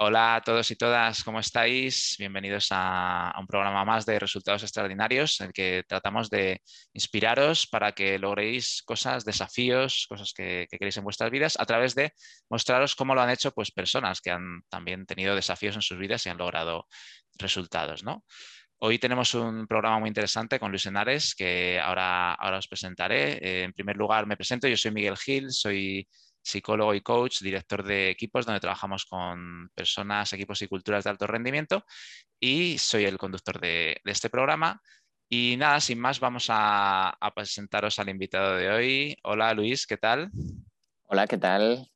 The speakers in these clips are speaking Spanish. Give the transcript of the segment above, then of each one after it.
Hola a todos y todas, ¿cómo estáis? Bienvenidos a, un programa más de Resultados Extraordinarios, en el que tratamos de inspiraros para que logréis cosas, desafíos, cosas que, queréis en vuestras vidas, a través de mostraros cómo lo han hecho pues, personas que han también tenido desafíos en sus vidas y han logrado resultados. ¿no? Hoy tenemos un programa muy interesante con Luis Henares que ahora, ahora os presentaré. Eh, en primer lugar, me presento, yo soy Miguel Gil, soy psicólogo y coach, director de equipos donde trabajamos con personas, equipos y culturas de alto rendimiento y soy el conductor de, este programa. Y nada, sin más, vamos a, presentaros al invitado de hoy. Hola Luis, ¿qué tal? Hola, ¿qué tal?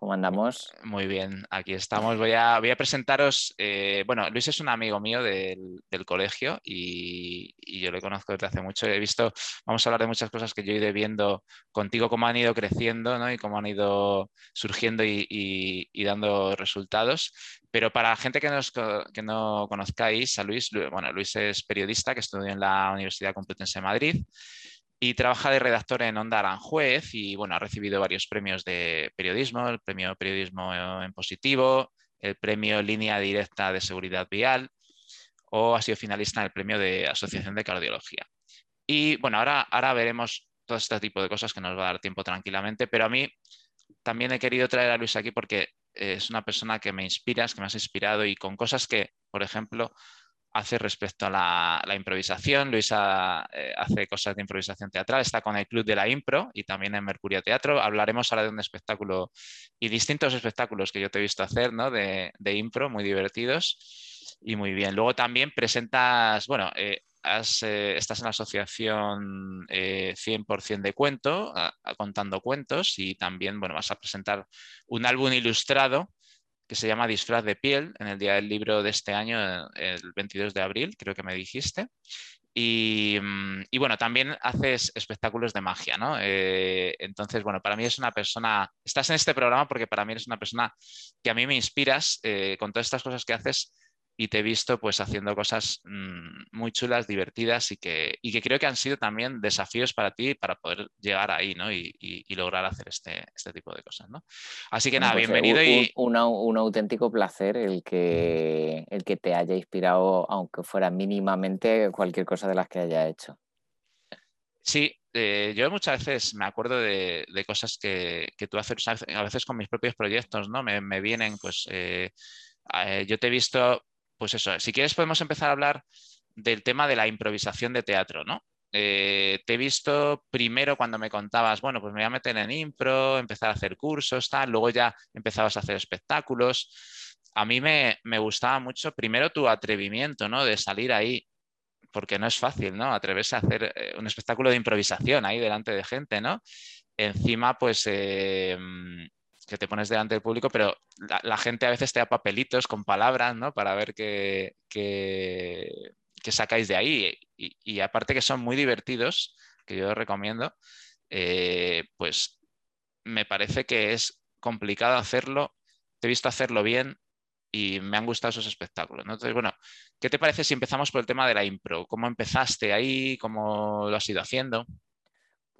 ¿Cómo andamos? Muy bien, aquí estamos. Voy a, presentaros. Eh, bueno, Luis es un amigo mío del, colegio y, yo le conozco desde hace mucho. He visto, vamos a hablar de muchas cosas que yo he ido viendo contigo, cómo han ido creciendo ¿no? y cómo han ido surgiendo y, dando resultados. Pero para gente que, que no conozcáis a Luis, bueno, Luis es periodista que estudió en la Universidad Complutense de Madrid y trabaja de redactor en Onda Aranjuez y bueno, ha recibido varios premios de periodismo, el premio Periodismo en Positivo, el premio Línea Directa de Seguridad Vial o ha sido finalista en el premio de Asociación de Cardiología. Y bueno, ahora, ahora veremos todo este tipo de cosas que nos va a dar tiempo tranquilamente, pero a mí también he querido traer a Luis aquí porque es una persona que me inspira, que me has inspirado y con cosas que, por ejemplo, hace respecto a la, improvisación. Luisa eh, hace cosas de improvisación teatral, está con el Club de la Impro y también en Mercurio Teatro. Hablaremos ahora de un espectáculo y distintos espectáculos que yo te he visto hacer, ¿no? De, impro, muy divertidos y muy bien. Luego también presentas, bueno, eh, eh, estás en la asociación 100% de cuento, contando cuentos y también, bueno, vas a presentar un álbum ilustrado que se llama Disfraz de piel en el Día del Libro de este año, el 22 de abril, creo que me dijiste. Y, mm, bueno, también haces espectáculos de magia, ¿no? Eh, entonces, bueno, para mí es una persona, estás en este programa porque para mí eres una persona que a mí me inspiras eh, con todas estas cosas que haces y te he visto pues haciendo cosas mm, muy chulas, divertidas y que, que creo que han sido también desafíos para ti para poder llegar ahí ¿no? y, lograr hacer este, este, tipo de cosas. ¿no? Así que nada, pues, eh, bienvenido. y... Un, auténtico placer el que, el que te haya inspirado, aunque fuera mínimamente cualquier cosa de las que haya hecho. Sí, eh, yo muchas veces me acuerdo de, cosas que, tú haces, a veces con mis propios proyectos, ¿no? Me, vienen, pues, eh, yo te he visto pues eso, si quieres podemos empezar a hablar del tema de la improvisación de teatro, ¿no? Eh, te he visto primero cuando me contabas, bueno, pues me voy a meter en impro, empezar a hacer cursos, tal, luego ya empezabas a hacer espectáculos. A mí me, gustaba mucho primero tu atrevimiento, ¿no? De salir ahí, porque no es fácil, ¿no? Atreverse a hacer eh, un espectáculo de improvisación ahí delante de gente, ¿no? Encima, pues eh, que te pones delante del público, pero la, gente a veces te da papelitos con palabras, ¿no? Para ver qué, sacáis de ahí. Y, aparte que son muy divertidos, que yo recomiendo, eh, pues me parece que es complicado hacerlo. Te he visto hacerlo bien y me han gustado esos espectáculos. Entonces, bueno, ¿qué te parece si empezamos por el tema de la impro? ¿Cómo empezaste ahí? ¿Cómo lo has ido haciendo?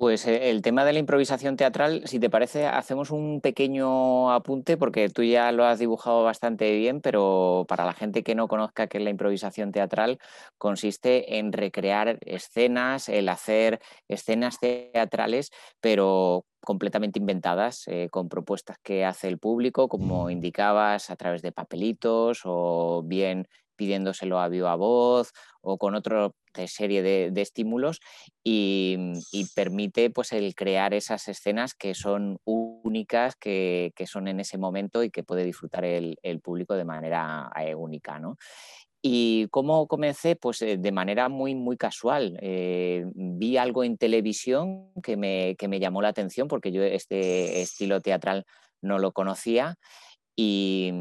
Pues eh, el tema de la improvisación teatral, si te parece, hacemos un pequeño apunte porque tú ya lo has dibujado bastante bien, pero para la gente que no conozca qué es la improvisación teatral, consiste en recrear escenas, el hacer escenas teatrales, pero completamente inventadas, eh, con propuestas que hace el público, como indicabas, a través de papelitos o bien pidiéndoselo a viva voz o con otra serie de, estímulos y, permite pues el crear esas escenas que son únicas, que, son en ese momento y que puede disfrutar el, público de manera eh, única. ¿no? ¿Y cómo comencé? Pues eh, de manera muy, muy casual. Eh, vi algo en televisión que me, que me, llamó la atención porque yo este estilo teatral no lo conocía y,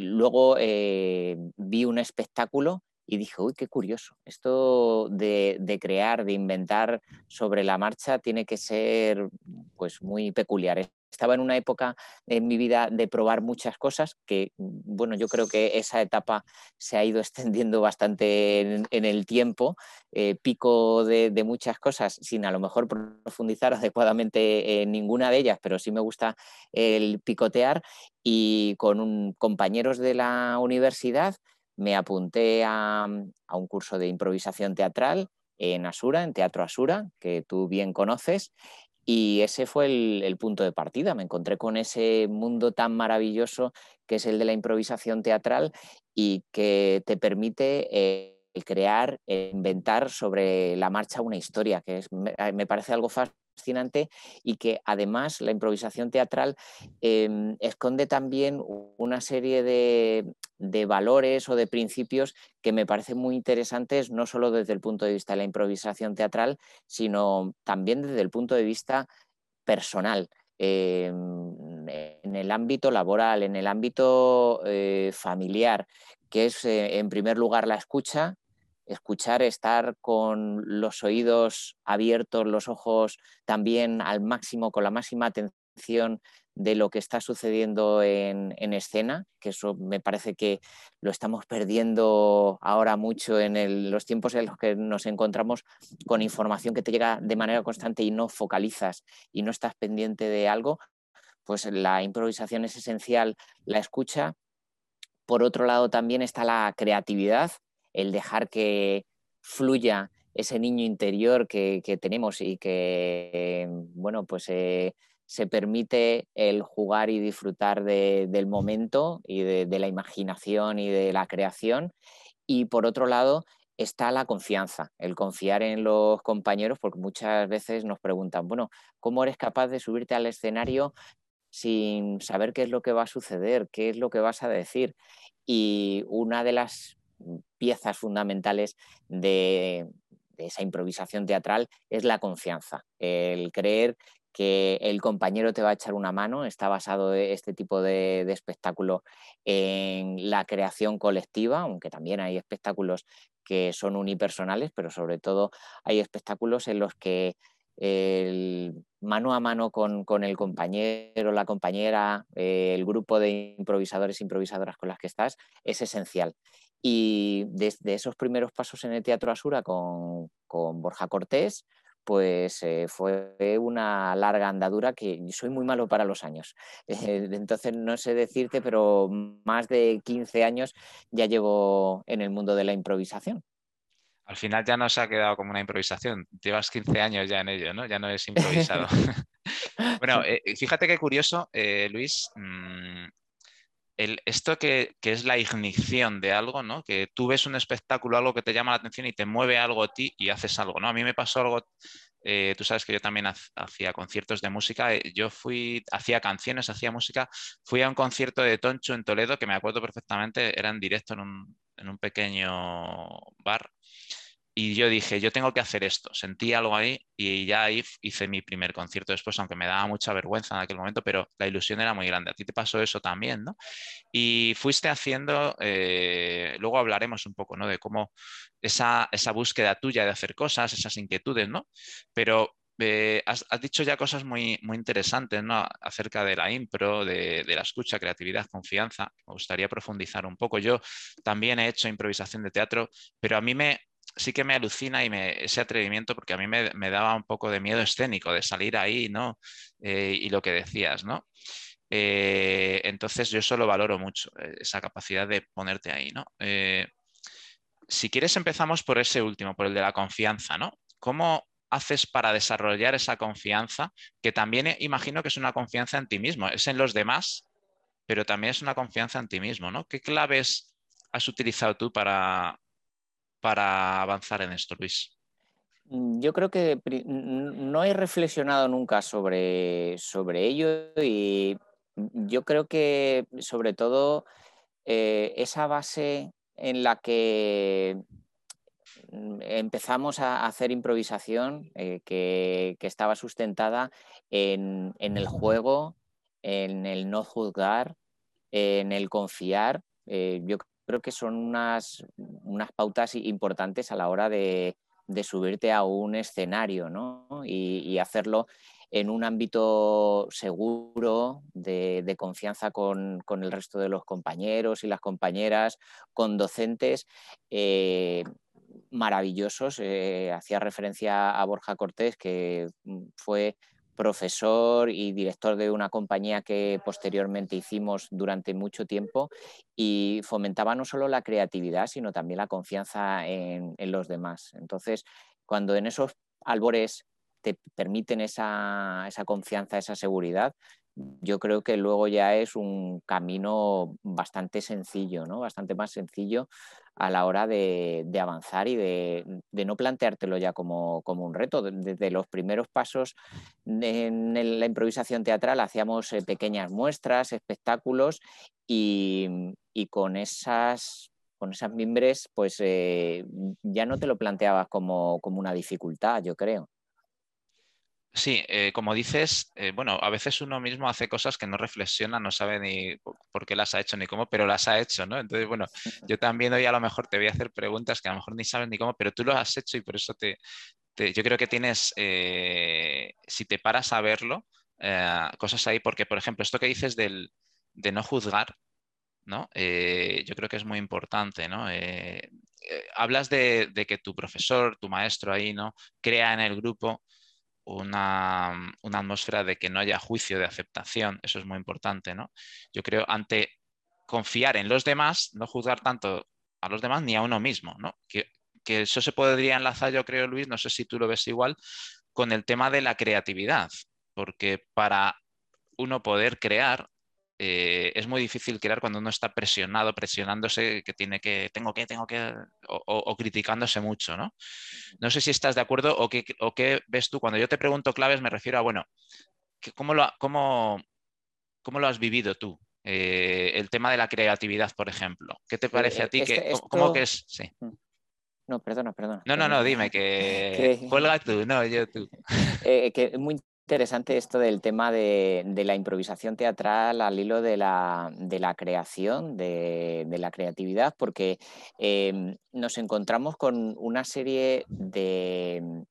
luego eh, vi un espectáculo y dije, uy, qué curioso. Esto de, crear, de inventar sobre la marcha tiene que ser pues muy peculiar. Estaba en una época en mi vida de probar muchas cosas, que bueno, yo creo que esa etapa se ha ido extendiendo bastante en, el tiempo, eh, pico de, muchas cosas, sin a lo mejor profundizar adecuadamente en ninguna de ellas, pero sí me gusta el picotear y con compañeros de la universidad me apunté a, a un curso de improvisación teatral en Asura, en Teatro Asura, que tú bien conoces, y ese fue el, punto de partida. Me encontré con ese mundo tan maravilloso que es el de la improvisación teatral y que te permite eh, crear, inventar sobre la marcha una historia, que es, me, parece algo fascinante y que además la improvisación teatral em, esconde también una serie de, de valores o de principios que me parecen muy interesantes, no solo desde el punto de vista de la improvisación teatral, sino también desde el punto de vista personal. Em, en el ámbito laboral, en el ámbito eh, familiar, que es eh, en primer lugar la escucha, escuchar, estar con los oídos abiertos, los ojos también al máximo, con la máxima atención de lo que está sucediendo en, escena, que eso me parece que lo estamos perdiendo ahora mucho en los tiempos en los que nos encontramos con información que te llega de manera constante y no focalizas y no estás pendiente de algo, pues la improvisación es esencial, la escucha. Por otro lado también está la creatividad, el dejar que fluya ese niño interior que, tenemos y que, bueno, pues eh, se permite el jugar y disfrutar del momento y de, la imaginación y de la creación. Y por otro lado está la confianza, el confiar en los compañeros, porque muchas veces nos preguntan, bueno, ¿cómo eres capaz de subirte al escenario sin saber qué es lo que va a suceder, qué es lo que vas a decir? Y una de las piezas fundamentales de, esa improvisación teatral es la confianza, el creer que el compañero te va a echar una mano. Está basado e, este tipo de, espectáculo en la creación colectiva, aunque también hay espectáculos que son unipersonales, pero sobre todo hay espectáculos en los que el mano a mano con, el compañero, la compañera, eh, el grupo de improvisadores e improvisadoras con las que estás es esencial. Y desde esos primeros pasos en el Teatro Asura con, con Borja Cortés, pues eh, fue una larga andadura que soy muy malo para los años. Eh, entonces no sé decirte, pero más de 15 años ya llevo en el mundo de la improvisación. Al final ya no se ha quedado como una improvisación, llevas 15 años ya en ello, ¿no? Ya no es improvisado. bueno, eh, fíjate qué curioso, Luis, mm, esto que, es la ignición de algo, ¿no? Que tú ves un espectáculo, algo que te llama la atención y te mueve algo a ti y haces algo, ¿no? A mí me pasó algo, eh, tú sabes que yo también hacía conciertos de música, eh, yo fui, hacía canciones, hacía música, fui a un concierto de Toncho en Toledo, que me acuerdo perfectamente, era en directo en un, en un pequeño bar y yo dije, yo tengo que hacer esto. Sentí algo ahí y ya ahí hice mi primer concierto después, aunque me daba mucha vergüenza en aquel momento, pero la ilusión era muy grande. A ti te pasó eso también, ¿no? Y fuiste haciendo, eh, luego hablaremos un poco, ¿no? De cómo esa, esa búsqueda tuya de hacer cosas, esas inquietudes, ¿no? Pero eh, has, dicho ya cosas muy, muy interesantes ¿no? acerca de la impro, de, de, la escucha, creatividad, confianza. Me gustaría profundizar un poco. Yo también he hecho improvisación de teatro, pero a mí me, sí que me alucina y me, ese atrevimiento, porque a mí me, daba un poco de miedo escénico de salir ahí, ¿no? Eh, y lo que decías, ¿no? Eh, entonces yo solo valoro mucho eh, esa capacidad de ponerte ahí, ¿no? si quieres empezamos por ese último, por el de la confianza, ¿no? ¿Cómo haces para desarrollar esa confianza? Que también imagino que es una confianza en ti mismo, es en los demás, pero también es una confianza en ti mismo, ¿no? ¿Qué claves has utilizado tú para, para avanzar en esto, Luis? Mm, yo creo que no he reflexionado nunca sobre, sobre ello y yo creo que sobre todo eh, esa base en la que mm, empezamos a hacer improvisación eh, que, estaba sustentada en, el juego, en el no juzgar, en el confiar. Eh, yo creo que son unas, unas pautas importantes a la hora de, subirte a un escenario ¿no? y, hacerlo en un ámbito seguro, de, confianza con, el resto de los compañeros y las compañeras, con docentes. Eh, maravillosos. Eh, hacía referencia a Borja Cortés, que mm, fue profesor y director de una compañía que posteriormente hicimos durante mucho tiempo y fomentaba no solo la creatividad, sino también la confianza en, los demás. Entonces, cuando en esos albores te permiten esa, esa confianza, esa seguridad, yo creo que luego ya es un camino bastante sencillo, ¿no? bastante más sencillo a la hora de, avanzar y de, no planteártelo ya como, un reto. Desde los primeros pasos en la improvisación teatral hacíamos eh, pequeñas muestras, espectáculos y, con esas con esas mimbres, pues eh, ya no te lo planteabas como una dificultad, yo creo. Sí, eh, como dices, eh, bueno, a veces uno mismo hace cosas que no reflexiona, no sabe ni por qué las ha hecho ni cómo, pero las ha hecho, ¿no? Entonces, bueno, yo también hoy a lo mejor te voy a hacer preguntas que a lo mejor ni sabes ni cómo, pero tú lo has hecho y por eso te, yo creo que tienes, eh, si te paras a verlo, cosas ahí, porque, por ejemplo, esto que dices del, de no juzgar, ¿no? yo creo que es muy importante, ¿no? hablas de, de, que tu profesor, tu maestro ahí, ¿no? Crea en el grupo una, atmósfera de que no haya juicio de aceptación, eso es muy importante, ¿no? Yo creo, ante confiar en los demás, no juzgar tanto a los demás ni a uno mismo, ¿no? Que, que eso se podría enlazar, yo creo, Luis, no sé si tú lo ves igual, con el tema de la creatividad, porque para uno poder crear eh, es muy difícil crear cuando uno está presionado, presionándose, que tiene que, tengo que, tengo que, o, criticándose mucho, ¿no? No sé si estás de acuerdo o qué, o qué ves tú. Cuando yo te pregunto claves me refiero a, bueno, ¿cómo lo, cómo, cómo lo has vivido tú? Eh, el tema de la creatividad, por ejemplo. ¿Qué te parece a ti? que, ¿Cómo que es? Sí. No, perdona, perdona. No, no, no, dime que, cuelga tú, no, yo tú. Eh, que muy interesante esto del tema de, la improvisación teatral al hilo de la, creación, de, la creatividad, porque em, nos encontramos con una serie de,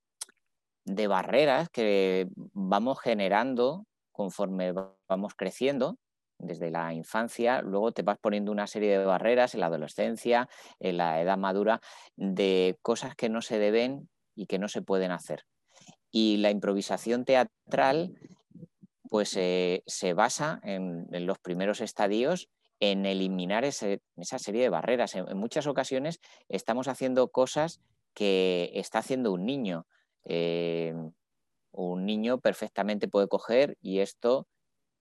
de barreras que vamos generando conforme vamos creciendo desde la infancia, luego te vas poniendo una serie de barreras en la adolescencia, en la edad madura, de cosas que no se deben y que no se pueden hacer. Y la improvisación teatral pues eh, se basa en, los primeros estadios en eliminar esa serie de barreras. En, muchas ocasiones estamos haciendo cosas que está haciendo un niño. Eh, un niño perfectamente puede coger y esto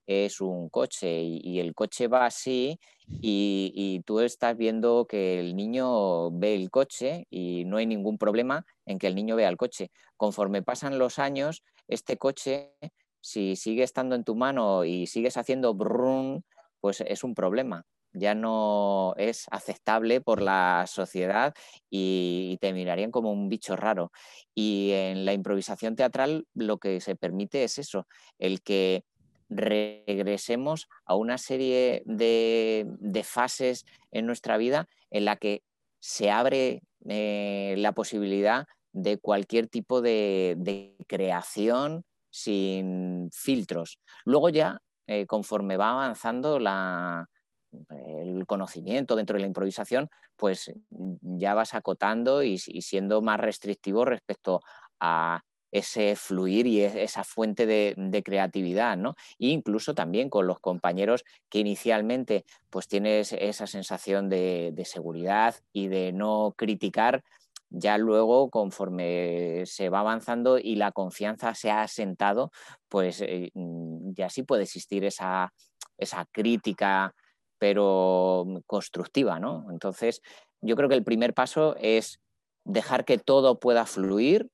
es un coche y, el coche va así y, y, tú estás viendo que el niño ve el coche y no hay ningún problema en que el niño vea el coche. Conforme pasan los años, este coche, si sigue estando en tu mano y sigues haciendo brum, pues es un problema. Ya no es aceptable por la sociedad y te mirarían como un bicho raro. Y en la improvisación teatral lo que se permite es eso, el que regresemos a una serie de, fases en nuestra vida en la que se abre eh, la posibilidad de cualquier tipo de, creación sin filtros. Luego ya, eh, conforme va avanzando el conocimiento dentro de la improvisación, pues ya vas acotando y siendo más restrictivo respecto a ese fluir y esa fuente de, creatividad, ¿no? E incluso también con los compañeros que inicialmente pues tienes esa sensación de, seguridad y de no criticar, ya luego conforme se va avanzando y la confianza se ha asentado, pues eh, mm, ya sí puede existir esa, esa crítica, pero constructiva, ¿no? Entonces, yo creo que el primer paso es dejar que todo pueda fluir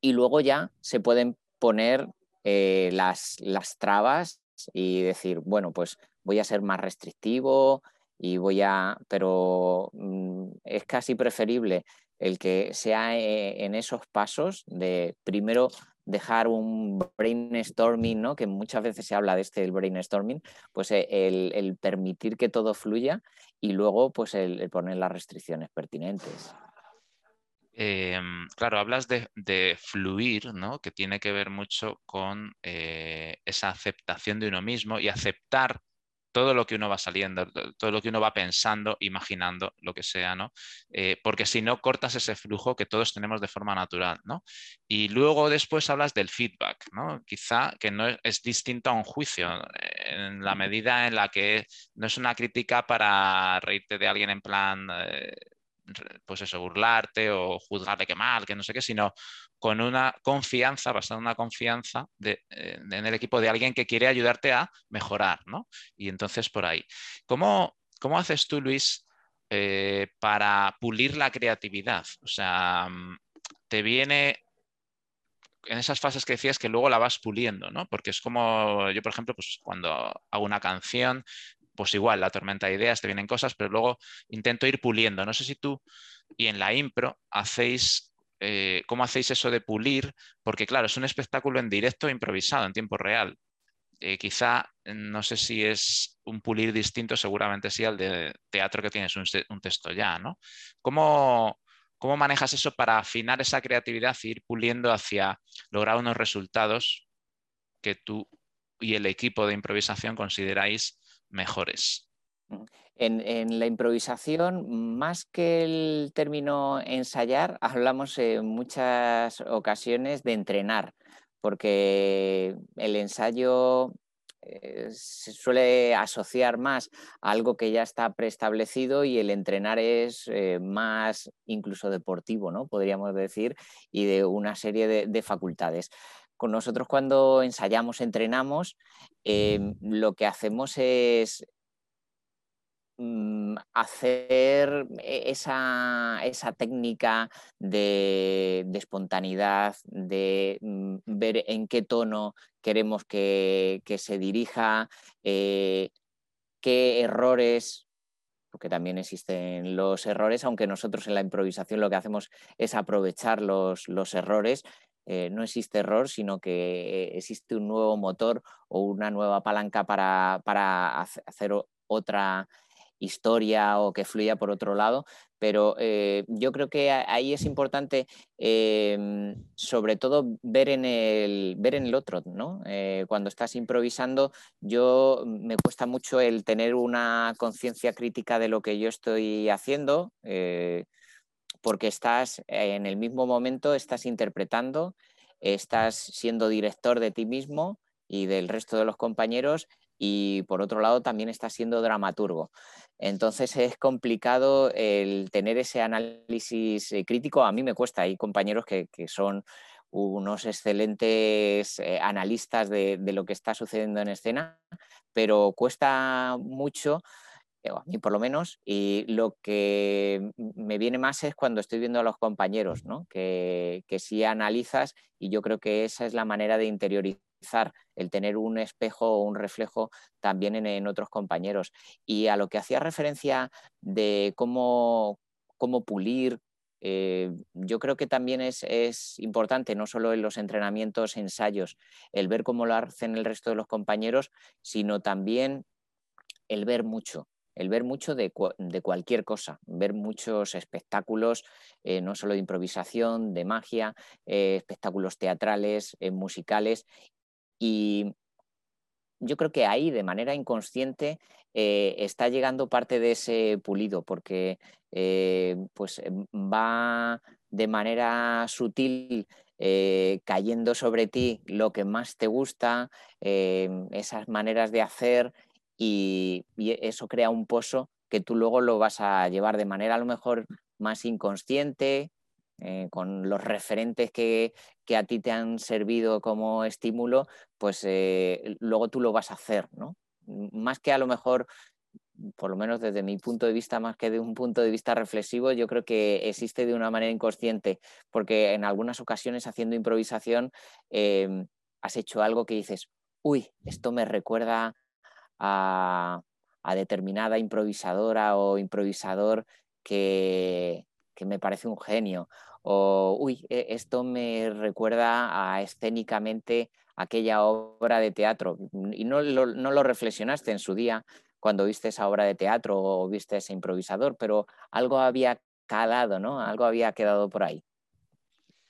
y luego ya se pueden poner eh, las, las trabas y decir, bueno, pues voy a ser más restrictivo y voy a, pero mm, es casi preferible el que sea eh, en esos pasos de primero dejar un brainstorming, ¿no? que muchas veces se habla de este el brainstorming, pues eh, el, permitir que todo fluya y luego pues el poner las restricciones pertinentes. Em, claro, hablas de, fluir, ¿no? que tiene que ver mucho con eh, esa aceptación de uno mismo y aceptar todo lo que uno va saliendo, todo lo que uno va pensando, imaginando, lo que sea, ¿no? Eh, porque si no, cortas ese flujo que todos tenemos de forma natural, ¿no? Y luego después hablas del feedback, ¿no? Quizá que no es, distinto a un juicio, en la medida en la que no es una crítica para reírte de alguien en plan... Eh, pues eso, burlarte o juzgarle que mal, que no sé qué, sino con una confianza, basada en una confianza de, eh, en el equipo de alguien que quiere ayudarte a mejorar, ¿no? Y entonces por ahí. ¿Cómo, cómo haces tú, Luis, eh, para pulir la creatividad? O sea, mm, te viene en esas fases que decías que luego la vas puliendo, ¿no? Porque es como yo, por ejemplo, pues cuando hago una canción, pues igual, la tormenta de ideas, te vienen cosas, pero luego intento ir puliendo. No sé si tú y en la impro hacéis, eh, ¿cómo hacéis eso de pulir? Porque claro, es un espectáculo en directo improvisado, en tiempo real. Eh, quizá, no sé si es un pulir distinto, seguramente sí al de teatro que tienes un, texto ya, ¿no? ¿Cómo, ¿Cómo manejas eso para afinar esa creatividad e ir puliendo hacia lograr unos resultados que tú y el equipo de improvisación consideráis mejores. En, la improvisación, más que el término ensayar, hablamos en muchas ocasiones de entrenar, porque el ensayo eh, se suele asociar más a algo que ya está preestablecido y el entrenar es eh, más incluso deportivo, ¿no? Podríamos decir, y de una serie de facultades con nosotros cuando ensayamos, entrenamos, em, lo que hacemos es mm, hacer e-, esa, técnica de, espontaneidad, de mm, ver en qué tono queremos que, se dirija, eh, qué errores porque también existen los errores, aunque nosotros en la improvisación lo que hacemos es aprovechar los, los errores eh, no existe error, sino que existe un nuevo motor o una nueva palanca para, hacer otra historia o que fluya por otro lado, pero eh, yo creo que ahí es importante em, sobre todo ver en el, ver en el otro, ¿no? Eh, cuando estás improvisando, yo me cuesta mucho el tener una conciencia crítica de lo que yo estoy haciendo porque estás en el mismo momento, estás interpretando, estás siendo director de ti mismo y del resto de los compañeros y por otro lado también estás siendo dramaturgo. Entonces es complicado el tener ese análisis eh, crítico. A mí me cuesta, hay compañeros que, son unos excelentes eh, analistas de, lo que está sucediendo en escena, pero cuesta mucho a mí por lo menos, y lo que me viene más es cuando estoy viendo a los compañeros, ¿no? que, que si analizas, y yo creo que esa es la manera de interiorizar el tener un espejo o un reflejo también en, otros compañeros. Y a lo que hacía referencia de cómo, cómo pulir, eh, yo creo que también es, es, importante, no solo en los entrenamientos, ensayos, el ver cómo lo hacen el resto de los compañeros, sino también el ver mucho, el ver mucho de, cualquier cosa, ver muchos espectáculos, eh, no solo de improvisación, de magia, eh, espectáculos teatrales, eh, musicales. Y yo creo que ahí, de manera inconsciente, está llegando parte de ese pulido, porque pues va de manera sutil cayendo sobre ti lo que más te gusta, esas maneras de hacer, y, eso crea un pozo que tú luego lo vas a llevar de manera a lo mejor más inconsciente, eh, con los referentes que, a ti te han servido como estímulo, pues eh, luego tú lo vas a hacer, ¿no? Más que a lo mejor, por lo menos desde mi punto de vista, más que de un punto de vista reflexivo, yo creo que existe de una manera inconsciente, porque en algunas ocasiones haciendo improvisación em, has hecho algo que dices, uy, esto me recuerda a, determinada improvisadora o improvisador que, me parece un genio. O, uy, e, esto me recuerda a escénicamente aquella obra de teatro. Y no lo, no lo reflexionaste en su día cuando viste esa obra de teatro o viste ese improvisador, pero algo había calado, ¿no? Algo había quedado por ahí.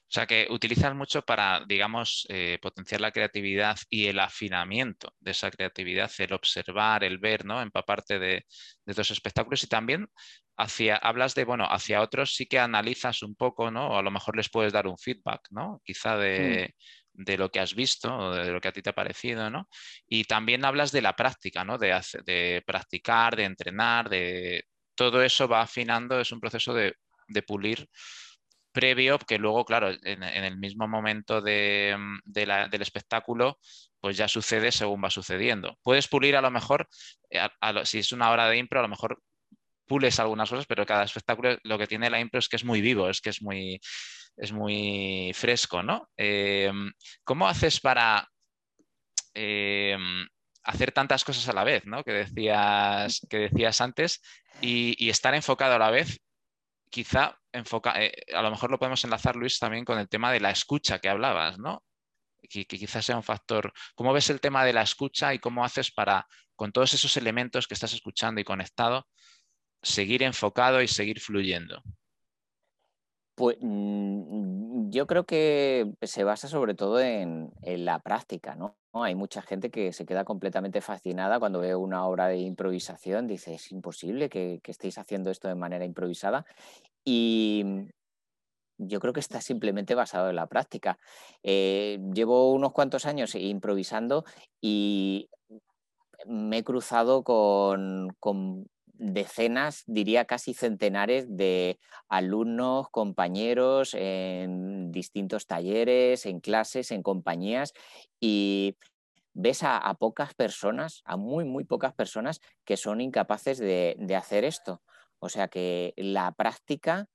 O sea que utilizas mucho para, digamos, eh, potenciar la creatividad y el afinamiento de esa creatividad, el observar, el ver, ¿no? Empaparte de, de estos espectáculos y también hacia, hablas de, bueno, hacia otros sí que analizas un poco, ¿no? O a lo mejor les puedes dar un feedback, ¿no? Quizá de, mm. de lo que has visto o de lo que a ti te ha parecido, ¿no? Y también hablas de la práctica, ¿no? De, de practicar, de entrenar, de... Todo eso va afinando, es un proceso de, de pulir previo, que luego, claro, en, el mismo momento de, mm, del espectáculo, pues ya sucede según va sucediendo. Puedes pulir a lo mejor, eh, si es una hora de impro, a lo mejor pules algunas cosas, pero cada espectáculo lo que tiene la impro es que es muy vivo, es que es muy, es muy fresco, ¿no? Em, ¿Cómo haces para em, hacer tantas cosas a la vez, ¿no? Que decías, que decías antes, y, y estar enfocado a la vez quizá enfoca, eh, a lo mejor lo podemos enlazar, Luis, también con el tema de la escucha que hablabas, ¿no? Que, quizás sea un factor. ¿Cómo ves el tema de la escucha y cómo haces para, con todos esos elementos que estás escuchando y conectado, seguir enfocado y seguir fluyendo? Pues mm, yo creo que se basa sobre todo en, la práctica, ¿no? Hay mucha gente que se queda completamente fascinada cuando ve una obra de improvisación, dice, es imposible que, estéis haciendo esto de manera improvisada. Y yo creo que está simplemente basado en la práctica. Eh, llevo unos cuantos años improvisando y me he cruzado con decenas, diría casi centenares de alumnos, compañeros en distintos talleres, en clases, en compañías y ves a, pocas personas, a muy, muy pocas personas que son incapaces de, hacer esto. O sea que la práctica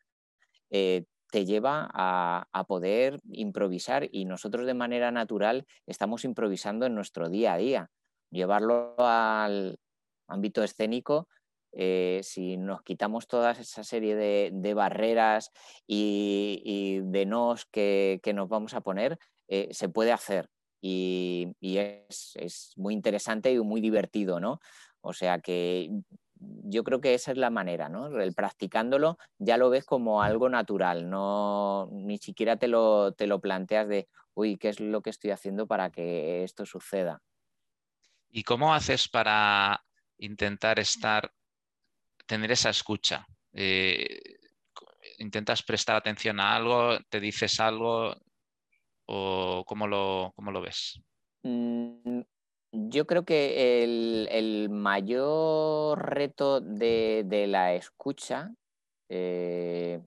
eh, te lleva a, a, poder improvisar y nosotros de manera natural estamos improvisando en nuestro día a día. Llevarlo al ámbito escénico eh, si nos quitamos toda esa serie de, barreras y, de nos que, nos vamos a poner, eh, se puede hacer y, es, muy interesante y muy divertido, ¿no? O sea que yo creo que esa es la manera, ¿no? El practicándolo ya lo ves como algo natural, no ni siquiera te lo, te lo planteas de, uy, ¿qué es lo que estoy haciendo para que esto suceda? ¿Y cómo haces para intentar estar tener esa escucha. Eh, intentas prestar atención a algo, te dices algo o cómo lo, lo ves? Mm, yo creo que el, mayor reto de, la escucha eh,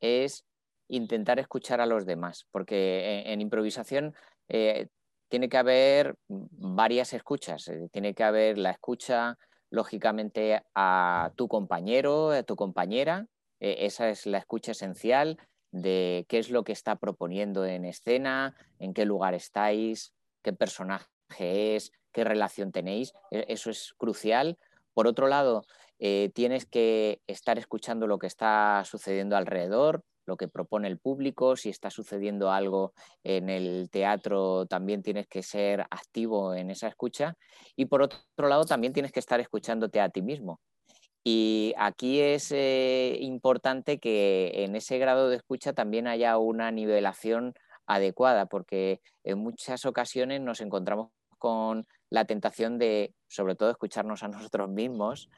es intentar escuchar a los demás, porque en, improvisación eh, tiene que haber varias escuchas, tiene que haber la escucha lógicamente a tu compañero, a tu compañera. E, esa es la escucha esencial de qué es lo que está proponiendo en escena, en qué lugar estáis, qué personaje es, qué relación tenéis. E, eso es crucial. Por otro lado, eh, tienes que estar escuchando lo que está sucediendo alrededor, lo que propone el público, si está sucediendo algo en el teatro, también tienes que ser activo en esa escucha. Y por otro lado, también tienes que estar escuchándote a ti mismo. Y aquí es eh, importante que en ese grado de escucha también haya una nivelación adecuada, porque en muchas ocasiones nos encontramos con la tentación de, sobre todo, escucharnos a nosotros mismos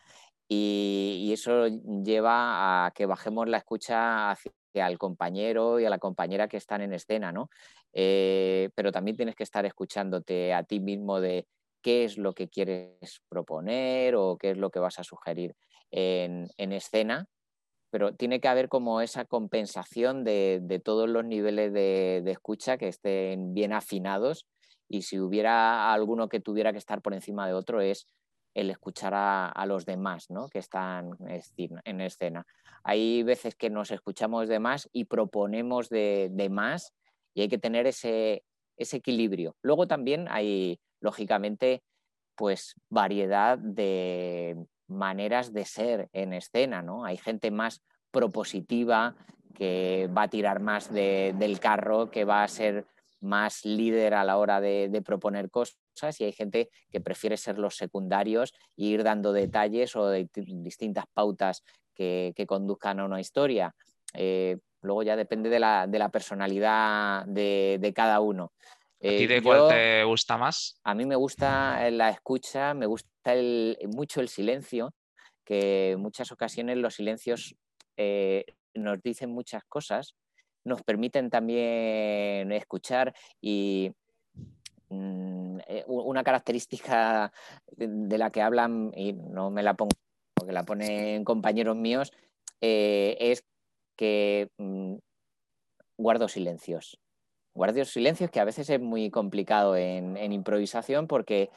y, eso lleva a que bajemos la escucha hacia al compañero y a la compañera que están en escena, ¿no? Eh, pero también tienes que estar escuchándote a ti mismo de qué es lo que quieres proponer o qué es lo que vas a sugerir en, escena, pero tiene que haber como esa compensación de, todos los niveles de, escucha que estén bien afinados y si hubiera alguno que tuviera que estar por encima de otro es el escuchar a, los demás ¿no? que están en escena. Hay veces que nos escuchamos de más y proponemos de, más y hay que tener ese, equilibrio. Luego también hay, lógicamente, pues variedad de maneras de ser en escena, ¿no? Hay gente más propositiva que va a tirar más del carro, que va a ser más líder a la hora de, proponer cosas y hay gente que prefiere ser los secundarios e ir dando detalles o de distintas pautas que, conduzcan a una historia. Eh, luego ya depende de la, personalidad de, cada uno. ¿A ti de cuál te gusta más? A mí me gusta la escucha, me gusta mucho el silencio, que en muchas ocasiones los silencios nos dicen muchas cosas, nos permiten también escuchar y mm, eh, una característica de la que hablan, y no me la pongo porque la ponen compañeros míos, eh, es que mm, guardo silencios. Guardo silencios que a veces es muy complicado en, improvisación porque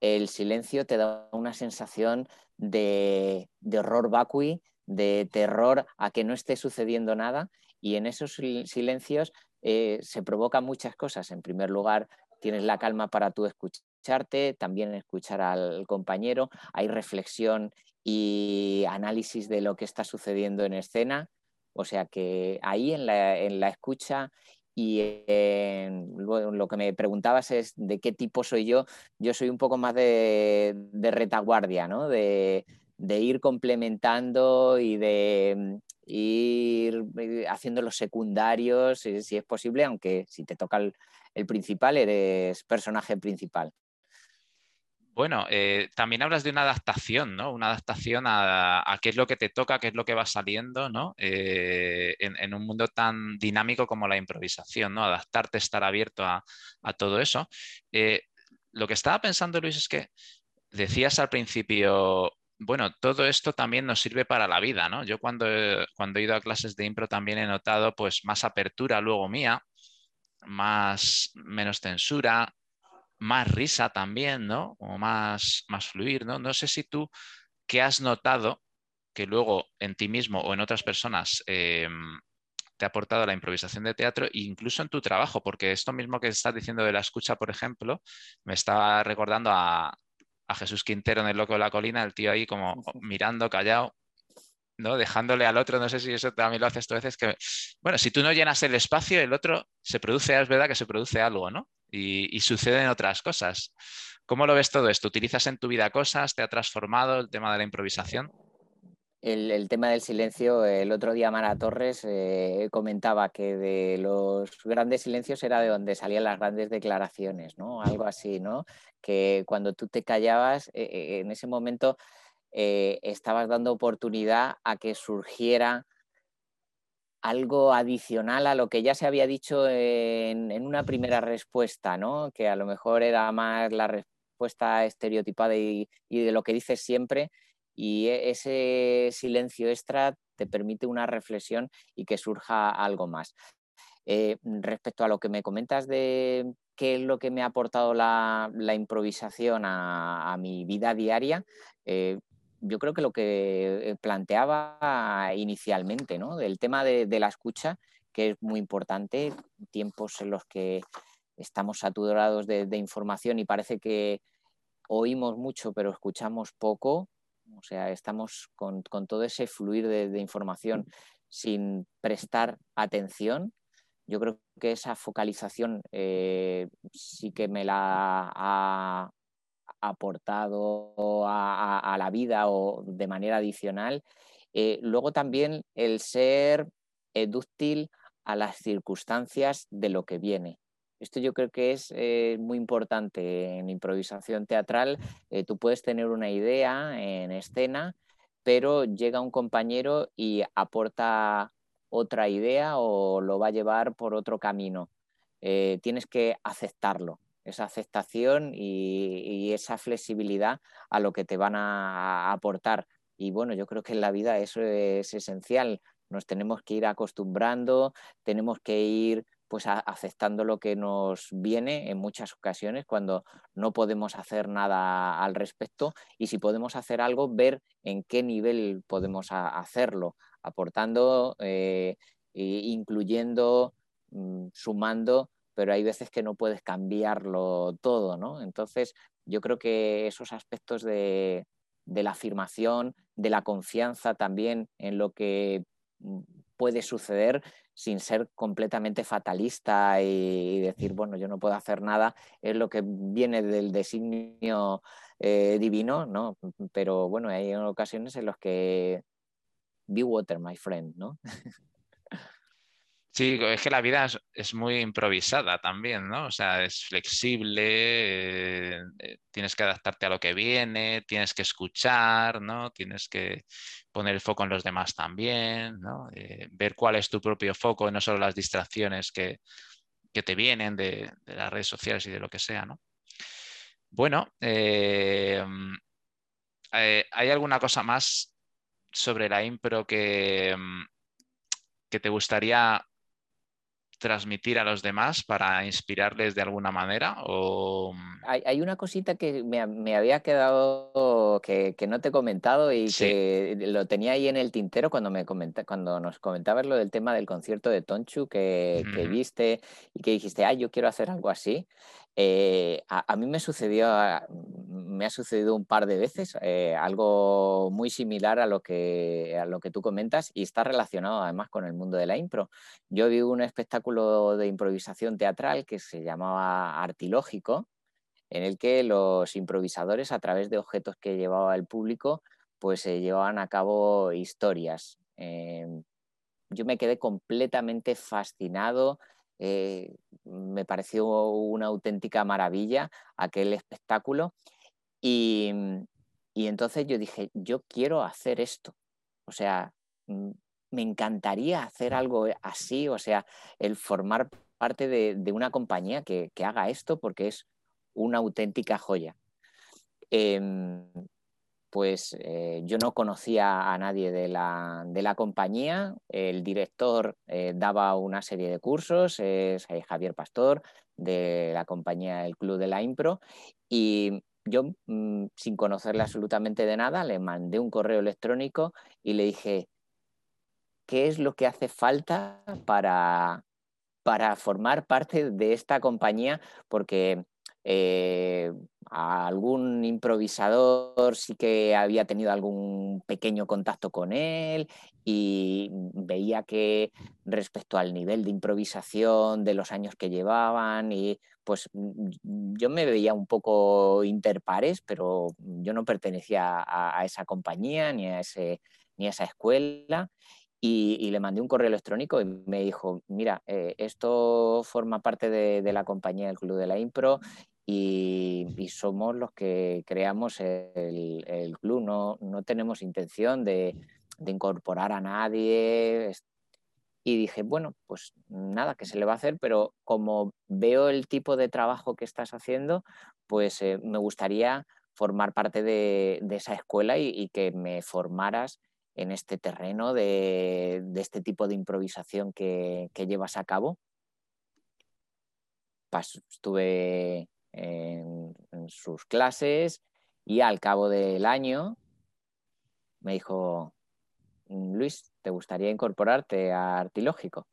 el silencio te da una sensación de horror vacui, de terror a que no esté sucediendo nada y en esos silencios eh, se provocan muchas cosas. En primer lugar, tienes la calma para tú escucharte, también escuchar al compañero, hay reflexión y análisis de lo que está sucediendo en escena. O sea que ahí en la, en la escucha y lo que me preguntabas es de qué tipo soy yo. Yo soy un poco más de, de retaguardia, ¿no? de, de ir complementando y de mm, ir eh, haciendo los secundarios, si, es posible, aunque si te toca el, principal, eres personaje principal. Bueno, eh, también hablas de una adaptación, ¿no? Una adaptación a, qué es lo que te toca, qué es lo que va saliendo, ¿no? Eh, en, un mundo tan dinámico como la improvisación, ¿no? Adaptarte, estar abierto a, a todo eso. lo que estaba pensando, Luis, es que decías al principio, bueno, todo esto también nos sirve para la vida, ¿no? Yo cuando, cuando he ido a clases de impro también he notado pues más apertura luego mía, más, menos censura, más risa también, ¿no? O más, más fluir, ¿no? No sé si tú, ¿qué has notado que luego en ti mismo o en otras personas em, te ha aportado la improvisación de teatro incluso en tu trabajo, porque esto mismo que estás diciendo de la escucha, por ejemplo, me estaba recordando a, a Jesús Quintero en El Loco de la Colina, el tío ahí como mirando, callado, ¿no? Dejándole al otro, no sé si eso también lo haces tú veces, que, bueno, si tú no llenas el espacio, el otro se produce, es verdad que se produce algo, ¿no? Y, y suceden otras cosas. ¿Cómo lo ves todo esto? ¿Utilizas en tu vida cosas? ¿Te ha transformado el tema de la improvisación? El, tema del silencio, el otro día Mara Torres eh, comentaba que de los grandes silencios era de donde salían las grandes declaraciones, ¿no? Algo así, ¿no? Que cuando tú te callabas, eh, eh, en ese momento estabas dando oportunidad a que surgiera algo adicional a lo que ya se había dicho en, en, una primera respuesta, ¿no? Que a lo mejor era más la respuesta estereotipada y, y de lo que dices siempre y e, ese silencio extra te permite una reflexión y que surja algo más. Eh, respecto a lo que me comentas de qué es lo que me ha aportado la, improvisación a, mi vida diaria, eh, yo creo que lo que planteaba inicialmente, ¿no? del tema de, la escucha, que es muy importante, tiempos en los que estamos saturados de información y parece que oímos mucho pero escuchamos poco, o sea, estamos con, todo ese fluir de, información sin prestar atención. Yo creo que esa focalización eh, sí que me la ha aportado a, la vida o de manera adicional. Eh, luego también el ser dúctil a las circunstancias de lo que viene. Esto yo creo que es eh, muy importante en improvisación teatral. Eh, tú puedes tener una idea en escena, pero llega un compañero y aporta otra idea o lo va a llevar por otro camino. Eh, tienes que aceptarlo, esa aceptación y, esa flexibilidad a lo que te van a, aportar. Y bueno, yo creo que en la vida eso es esencial. Nos tenemos que ir acostumbrando, tenemos que ir pues aceptando lo que nos viene en muchas ocasiones cuando no podemos hacer nada al respecto y si podemos hacer algo, ver en qué nivel podemos hacerlo, aportando, eh, incluyendo, mm, sumando, pero hay veces que no puedes cambiarlo todo, ¿no? Entonces, yo creo que esos aspectos de, de la afirmación, de la confianza también en lo que mm, puede suceder sin ser completamente fatalista y, decir, bueno, yo no puedo hacer nada, es lo que viene del designio eh, divino, ¿no? Pero bueno, hay ocasiones en las que be water, my friend, ¿no? Sí, es que la vida es, muy improvisada también, ¿no? O sea, es flexible, eh, eh, tienes que adaptarte a lo que viene, tienes que escuchar, ¿no? Tienes que poner el foco en los demás también, ¿no? Eh, ver cuál es tu propio foco, no solo las distracciones que, te vienen de, las redes sociales y de lo que sea, ¿no? Bueno, mm, ¿hay alguna cosa más sobre la impro que, mm, que te gustaría transmitir a los demás para inspirarles de alguna manera? O... Hay, una cosita que me, había quedado que, no te he comentado y que lo tenía ahí en el tintero cuando, me comenta, cuando nos comentabas lo del tema del concierto de Tonchu que, que viste y que dijiste, ay, yo quiero hacer algo así. Eh, a, mí me sucedió, ah, ha sucedido un par de veces eh, algo muy similar a lo, que, a lo que tú comentas y está relacionado además con el mundo de la impro. Yo vi un espectáculo de improvisación teatral que se llamaba Artilógico, en el que los improvisadores a través de objetos que llevaba el público pues se llevaban a cabo historias. Em, yo me quedé completamente fascinado eh, me pareció una auténtica maravilla aquel espectáculo y, entonces yo dije, yo quiero hacer esto. O sea, mm, me encantaría hacer algo así, o sea, el formar parte de, una compañía que, haga esto porque es una auténtica joya. Em, pues eh, yo no conocía a nadie de la, compañía, el director eh, daba una serie de cursos, es eh, Javier Pastor de la compañía El Club de la Impro, y yo, mm, sin conocerle absolutamente de nada, le mandé un correo electrónico y le dije, ¿qué es lo que hace falta para, para formar parte de esta compañía? Porque eh, algún improvisador sí que había tenido algún pequeño contacto con él y veía que respecto al nivel de improvisación de los años que llevaban y pues mm, yo me veía un poco interpares, pero yo no pertenecía a, esa compañía ni a, ese, ni a esa escuela y, le mandé un correo electrónico y me dijo, mira, eh, esto forma parte de, de, la compañía del Club de la Impro y, somos los que creamos el, club, no, no, tenemos intención de, incorporar a nadie. Y dije, bueno, pues nada, que se le va a hacer, pero como veo el tipo de trabajo que estás haciendo, pues eh, me gustaría formar parte de, esa escuela y, que me formaras en este terreno de, este tipo de improvisación que, que llevas a cabo. estuve en, sus clases y al cabo del año me dijo, Luis, ¿te gustaría incorporarte a Artilógico?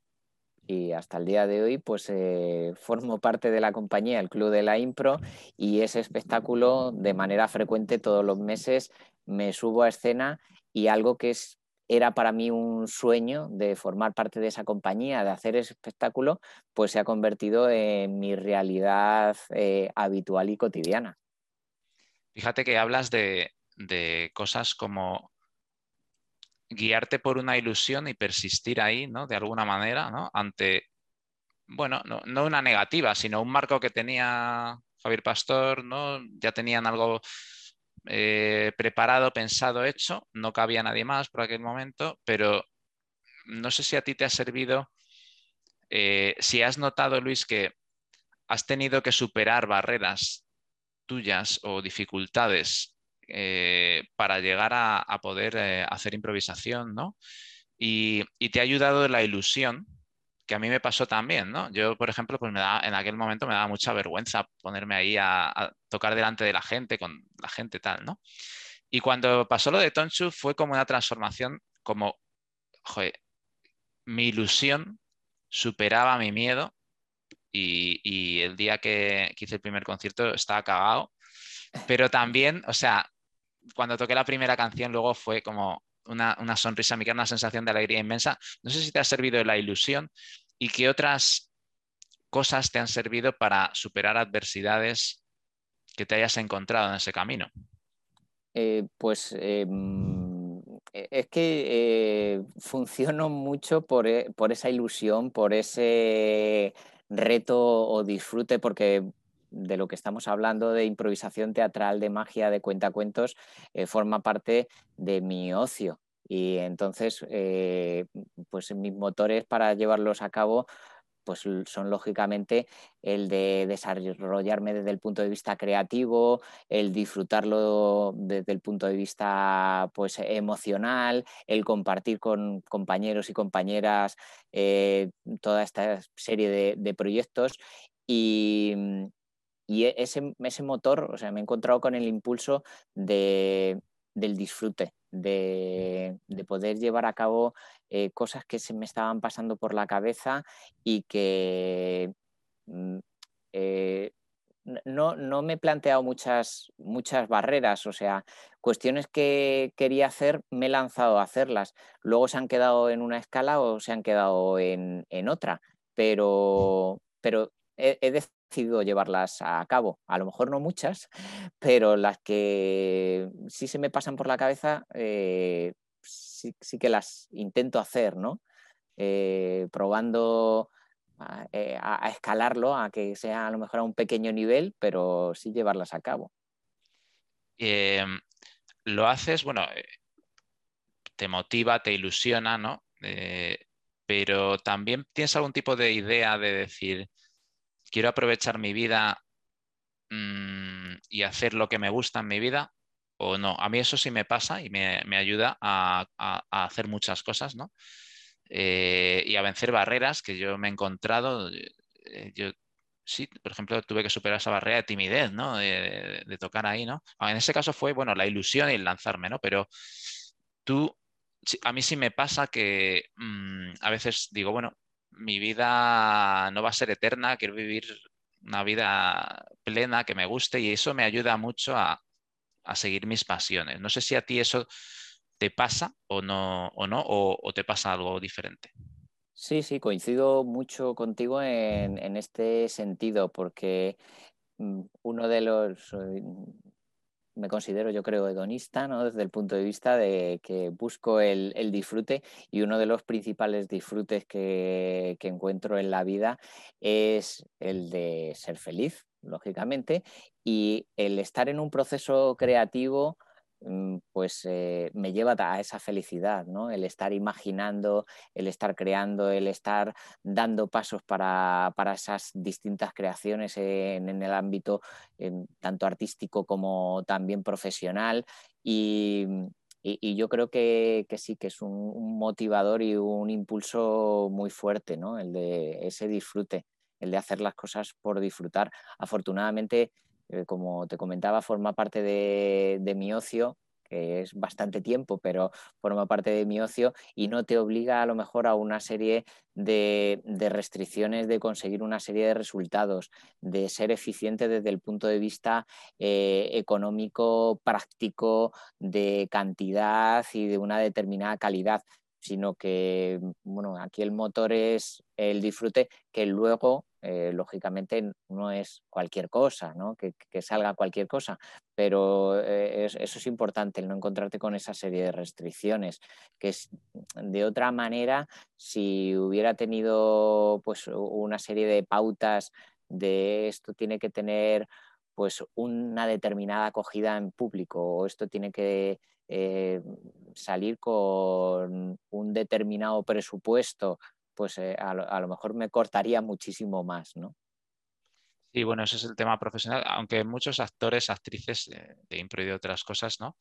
Y hasta el día de hoy, pues eh, formo parte de la compañía, el Club de la Impro, y ese espectáculo de manera frecuente todos los meses me subo a escena y algo que es era para mí un sueño de formar parte de esa compañía, de hacer ese espectáculo, pues se ha convertido en mi realidad eh, habitual y cotidiana. Fíjate que hablas de, cosas como guiarte por una ilusión y persistir ahí, ¿no? De alguna manera, ¿no? Ante, bueno, no, no, una negativa, sino un marco que tenía Javier Pastor, ¿no? Ya tenían algo eh, preparado, pensado, hecho. No cabía nadie más por aquel momento, pero no sé si a ti te ha servido, eh, si has notado, Luis, que has tenido que superar barreras tuyas o dificultades eh, para llegar a, poder hacer improvisación, ¿no? Y, y, te ha ayudado la ilusión que a mí me pasó también, ¿no? Yo, por ejemplo, pues me da, en aquel momento me daba mucha vergüenza ponerme ahí a, tocar delante de la gente, con la gente tal, ¿no? Y cuando pasó lo de Tonchu fue como una transformación, como, joder, mi ilusión superaba mi miedo y, el día que, hice el primer concierto estaba cagado, pero también, o sea, cuando toqué la primera canción luego fue como una, una sonrisa, me queda una sensación de alegría inmensa. No sé si te ha servido la ilusión y qué otras cosas te han servido para superar adversidades que te hayas encontrado en ese camino. Eh, pues em, e, es que eh, funciono mucho por, e, por, esa ilusión, por ese reto o disfrute, porque de lo que estamos hablando de improvisación teatral, de magia, de cuentacuentos, eh, forma parte de mi ocio. Y entonces, eh, pues mis motores para llevarlos a cabo pues son lógicamente el de desarrollarme desde el punto de vista creativo, el disfrutarlo desde el punto de vista pues, emocional, el compartir con compañeros y compañeras eh, toda esta serie de, proyectos y, y ese, ese, motor, o sea, me he encontrado con el impulso de, del disfrute, de, poder llevar a cabo eh, cosas que se me estaban pasando por la cabeza y que mm, eh, no, no, me he planteado muchas, muchas barreras, o sea, cuestiones que quería hacer, me he lanzado a hacerlas. Luego se han quedado en una escala o se han quedado en, otra, pero, pero he, he, decidido llevarlas a cabo. A lo mejor no muchas, pero las que sí se me pasan por la cabeza, eh, sí, que las intento hacer, ¿no? Eh, probando eh, a, escalarlo, a que sea a lo mejor a un pequeño nivel, pero sí llevarlas a cabo. Em, lo haces, bueno, te motiva, te ilusiona, ¿no? pero también tienes algún tipo de idea de decir, quiero aprovechar mi vida mm, y hacer lo que me gusta en mi vida o no. A mí eso sí me pasa y me, ayuda a, hacer muchas cosas, ¿no? Eh, y a vencer barreras que yo me he encontrado. Eh, yo sí, por ejemplo, tuve que superar esa barrera de timidez, ¿no? De, tocar ahí, ¿no? En ese caso fue, bueno, la ilusión y el lanzarme, ¿no? Pero tú, a mí sí me pasa que mm, a veces digo, bueno, mi vida no va a ser eterna, quiero vivir una vida plena que me guste y eso me ayuda mucho a, seguir mis pasiones. No sé si a ti eso te pasa o no, o, no o, te pasa algo diferente. Sí, sí, coincido mucho contigo en este sentido, porque mm, uno de los me considero, yo creo, hedonista, ¿no? Desde el punto de vista de que busco el, disfrute y uno de los principales disfrutes que, que, encuentro en la vida es el de ser feliz, lógicamente, y el estar en un proceso creativo pues eh, me lleva a esa felicidad, ¿no? El estar imaginando, el estar creando, el estar dando pasos para, esas distintas creaciones en, el ámbito tanto artístico como también profesional. Y, yo creo que, sí, que es un, motivador y un impulso muy fuerte, ¿no? El de ese disfrute, el de hacer las cosas por disfrutar. Afortunadamente, como te comentaba, forma parte de, mi ocio que es bastante tiempo, pero forma parte de mi ocio y no te obliga a lo mejor a una serie de, restricciones de conseguir una serie de resultados, de ser eficiente desde el punto de vista eh, económico, práctico, de cantidad y de una determinada calidad sino que bueno, aquí el motor es el disfrute que luego, eh, lógicamente, no es cualquier cosa, ¿no? que, salga cualquier cosa, pero eh, eso es importante, el no encontrarte con esa serie de restricciones, que de otra manera, si hubiera tenido pues, una serie de pautas de esto tiene que tener pues una determinada acogida en público o esto tiene que eh, salir con un determinado presupuesto, pues eh, a, lo, mejor me cortaría muchísimo más, ¿no? Sí, bueno, ese es el tema profesional, aunque muchos actores, actrices de, impro y de otras cosas, ¿no?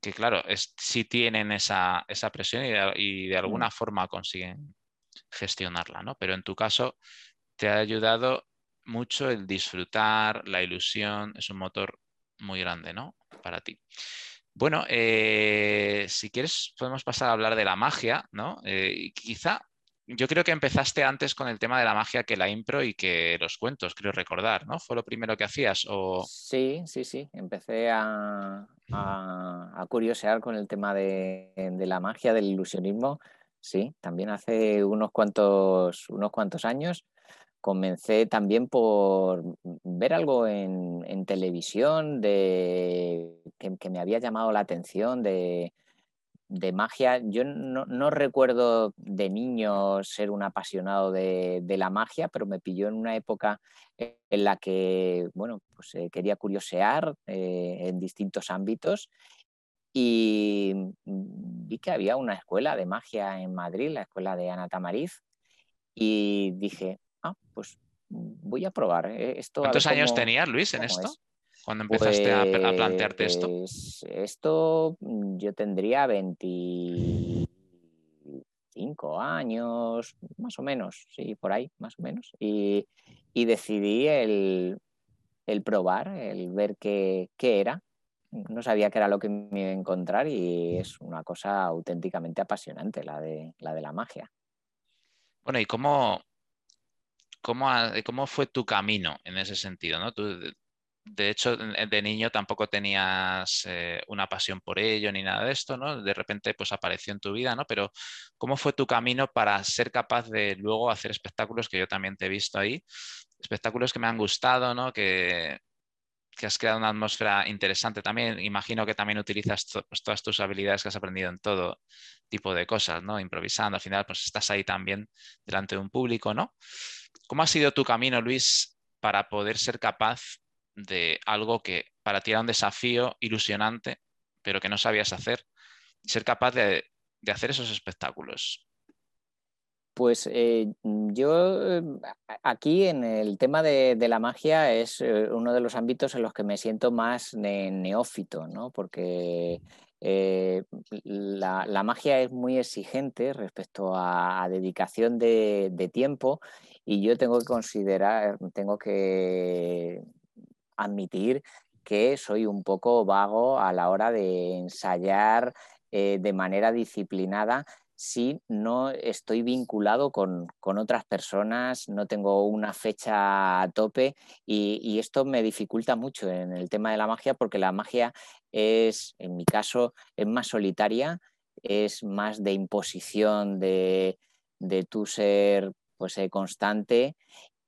Que claro, es, sí tienen esa, presión y de, alguna mm. forma consiguen gestionarla, ¿no? Pero en tu caso te ha ayudado mucho el disfrutar, la ilusión, es un motor muy grande, ¿no? Para ti. Bueno, eh, si quieres podemos pasar a hablar de la magia, ¿no? Eh, quizá yo creo que empezaste antes con el tema de la magia que la impro y que los cuentos, creo recordar, ¿no? ¿Fue lo primero que hacías? O... Sí, sí, sí. Empecé a, curiosear con el tema de, la magia, del ilusionismo. Sí, también hace unos cuantos, unos cuantos años comencé también por ver algo en, televisión de, que, me había llamado la atención de, de magia, yo no, recuerdo de niño ser un apasionado de, la magia, pero me pilló en una época en la que, bueno, pues eh, quería curiosear eh, en distintos ámbitos y vi que había una escuela de magia en Madrid, la escuela de Ana Tamariz, y dije, ah, pues voy a probar eh, esto. ¿Cuántos años tenías, Luis, en esto? Cuando empezaste a, plantearte esto? Pues, esto mm, yo tendría 25 años, más o menos, sí, por ahí, más o menos. Y, decidí el, probar, el ver qué, era. No sabía qué era lo que me iba a encontrar y es una cosa auténticamente apasionante la de la, de la magia. Bueno, ¿y cómo, cómo, cómo fue tu camino en ese sentido? ¿no? De hecho, de niño tampoco tenías eh, una pasión por ello ni nada de esto, ¿no? De repente, pues apareció en tu vida, ¿no? Pero, ¿cómo fue tu camino para ser capaz de luego hacer espectáculos que yo también te he visto ahí? Espectáculos que me han gustado, ¿no? Que, que has creado una atmósfera interesante también. Imagino que también utilizas pues, todas tus habilidades que has aprendido en todo tipo de cosas, ¿no? Improvisando, al final, pues estás ahí también delante de un público, ¿no? ¿Cómo ha sido tu camino, Luis, para poder ser capaz de algo que para ti era un desafío ilusionante, pero que no sabías hacer, ser capaz de, hacer esos espectáculos. Pues eh, yo aquí en el tema de, la magia es eh, uno de los ámbitos en los que me siento más neófito, ¿no? porque eh, la, magia es muy exigente respecto a, dedicación de, de, tiempo y yo tengo que considerar, tengo que admitir que soy un poco vago a la hora de ensayar eh, de manera disciplinada si no estoy vinculado con, otras personas, no tengo una fecha a tope y, esto me dificulta mucho en el tema de la magia porque la magia es, en mi caso, es más solitaria, es más de imposición de, de tu ser pues, eh, constante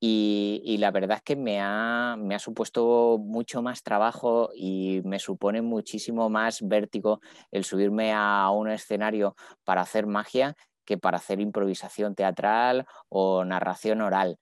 y, la verdad es que me ha, me ha, supuesto mucho más trabajo y me supone muchísimo más vértigo el subirme a un escenario para hacer magia que para hacer improvisación teatral o narración oral.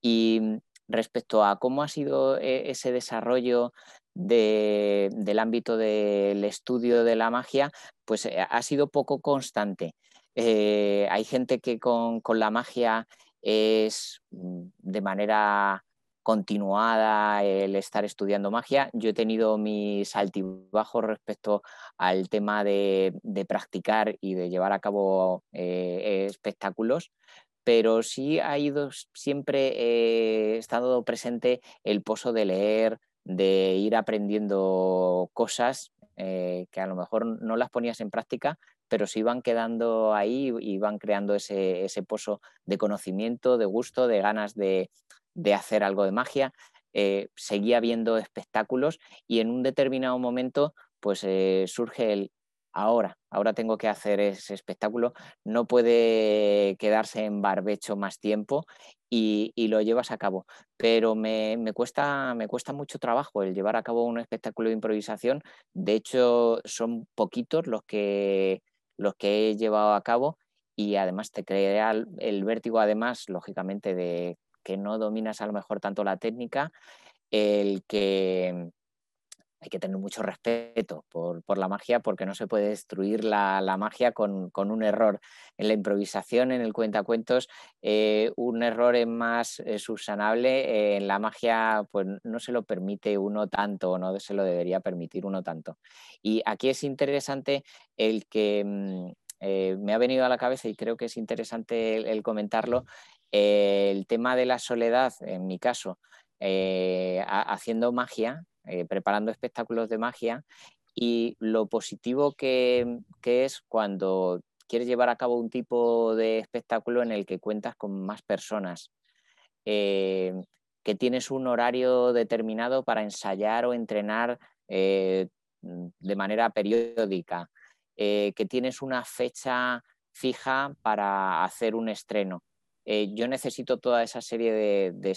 Y respecto a cómo ha sido e, ese desarrollo del ámbito del estudio de la magia, pues eh, ha sido poco constante. Eh, hay gente que con, con la magia es mm, de manera continuada el estar estudiando magia. Yo he tenido mis altibajos respecto al tema de, practicar y de llevar a cabo eh, espectáculos, pero sí ha ido siempre he estado presente el pozo de leer, de ir aprendiendo cosas eh, que a lo mejor no las ponías en práctica, pero sí iban quedando ahí y van creando ese, pozo de conocimiento, de gusto, de ganas de, hacer algo de magia. Eh, seguía viendo espectáculos y en un determinado momento pues eh, surge el ahora, ahora tengo que hacer ese espectáculo, no puede quedarse en barbecho más tiempo y, lo llevas a cabo. Pero me, cuesta, me cuesta mucho trabajo el llevar a cabo un espectáculo de improvisación. De hecho, son poquitos los que los que he llevado a cabo y además te crea el, vértigo, además, lógicamente, de que no dominas a lo mejor tanto la técnica, el que hay que tener mucho respeto por, la magia porque no se puede destruir la, magia con, un error. En la improvisación, en el cuentacuentos, eh, un error es más eh, subsanable. en la magia, pues no se lo permite uno tanto, o no se lo debería permitir uno tanto. Y aquí es interesante el que mm, eh, me ha venido a la cabeza y creo que es interesante el, comentarlo, el tema de la soledad, en mi caso, haciendo magia, eh, preparando espectáculos de magia y lo positivo que, es cuando quieres llevar a cabo un tipo de espectáculo en el que cuentas con más personas, eh, que tienes un horario determinado para ensayar o entrenar eh, de manera periódica, que tienes una fecha fija para hacer un estreno. yo necesito toda esa serie de,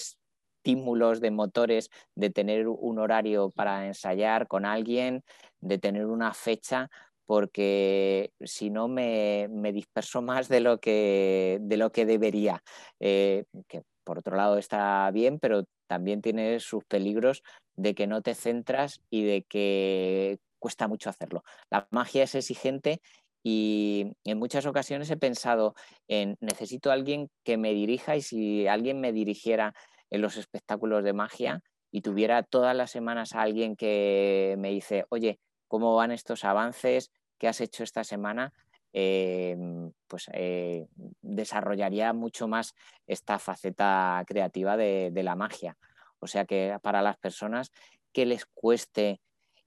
estímulos, de motores, de tener un horario para ensayar con alguien, de tener una fecha porque si no me, disperso más de lo que, de lo que debería. Eh, que por otro lado está bien, pero también tiene sus peligros de que no te centras y de que cuesta mucho hacerlo. La magia es exigente y en muchas ocasiones he pensado en necesito alguien que me dirija y si alguien me dirigiera en los espectáculos de magia y tuviera todas las semanas a alguien que me dice, oye, ¿cómo van estos avances? ¿Qué has hecho esta semana? Em, pues eh, desarrollaría mucho más esta faceta creativa de, la magia. O sea que para las personas que les cueste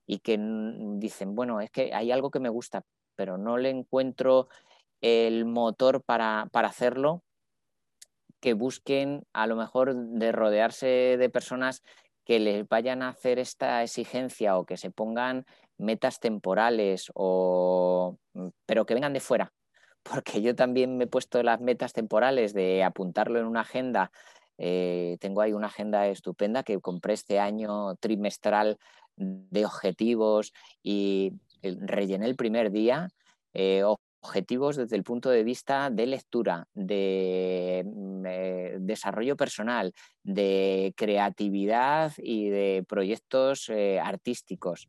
y que dicen, bueno, es que hay algo que me gusta, pero no le encuentro el motor para, para hacerlo, que busquen a lo mejor de rodearse de personas que les vayan a hacer esta exigencia o que se pongan metas temporales o mm, pero que vengan de fuera. Porque yo también me he puesto las metas temporales de apuntarlo en una agenda. Eh, tengo ahí una agenda estupenda que compré este año trimestral de objetivos y rellené el primer día. Eh, objetivos desde el punto de vista de lectura, de mm, eh, desarrollo personal, de creatividad y de proyectos eh, artísticos.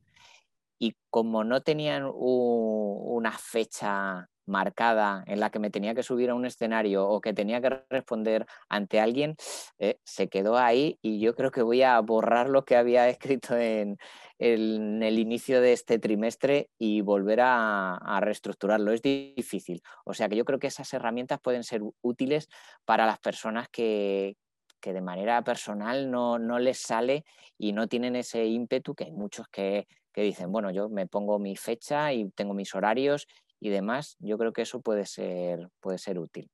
Y como no tenían una fecha marcada en la que me tenía que subir a un escenario o que tenía que responder ante alguien, eh, se quedó ahí y yo creo que voy a borrar lo que había escrito en, el inicio de este trimestre y volver a, reestructurarlo. Es difícil. O sea que yo creo que esas herramientas pueden ser útiles para las personas que, de manera personal no, no les sale y no tienen ese ímpetu, que hay muchos que, que dicen, bueno, yo me pongo mi fecha y tengo mis horarios y demás, yo creo que eso puede ser, puede ser útil.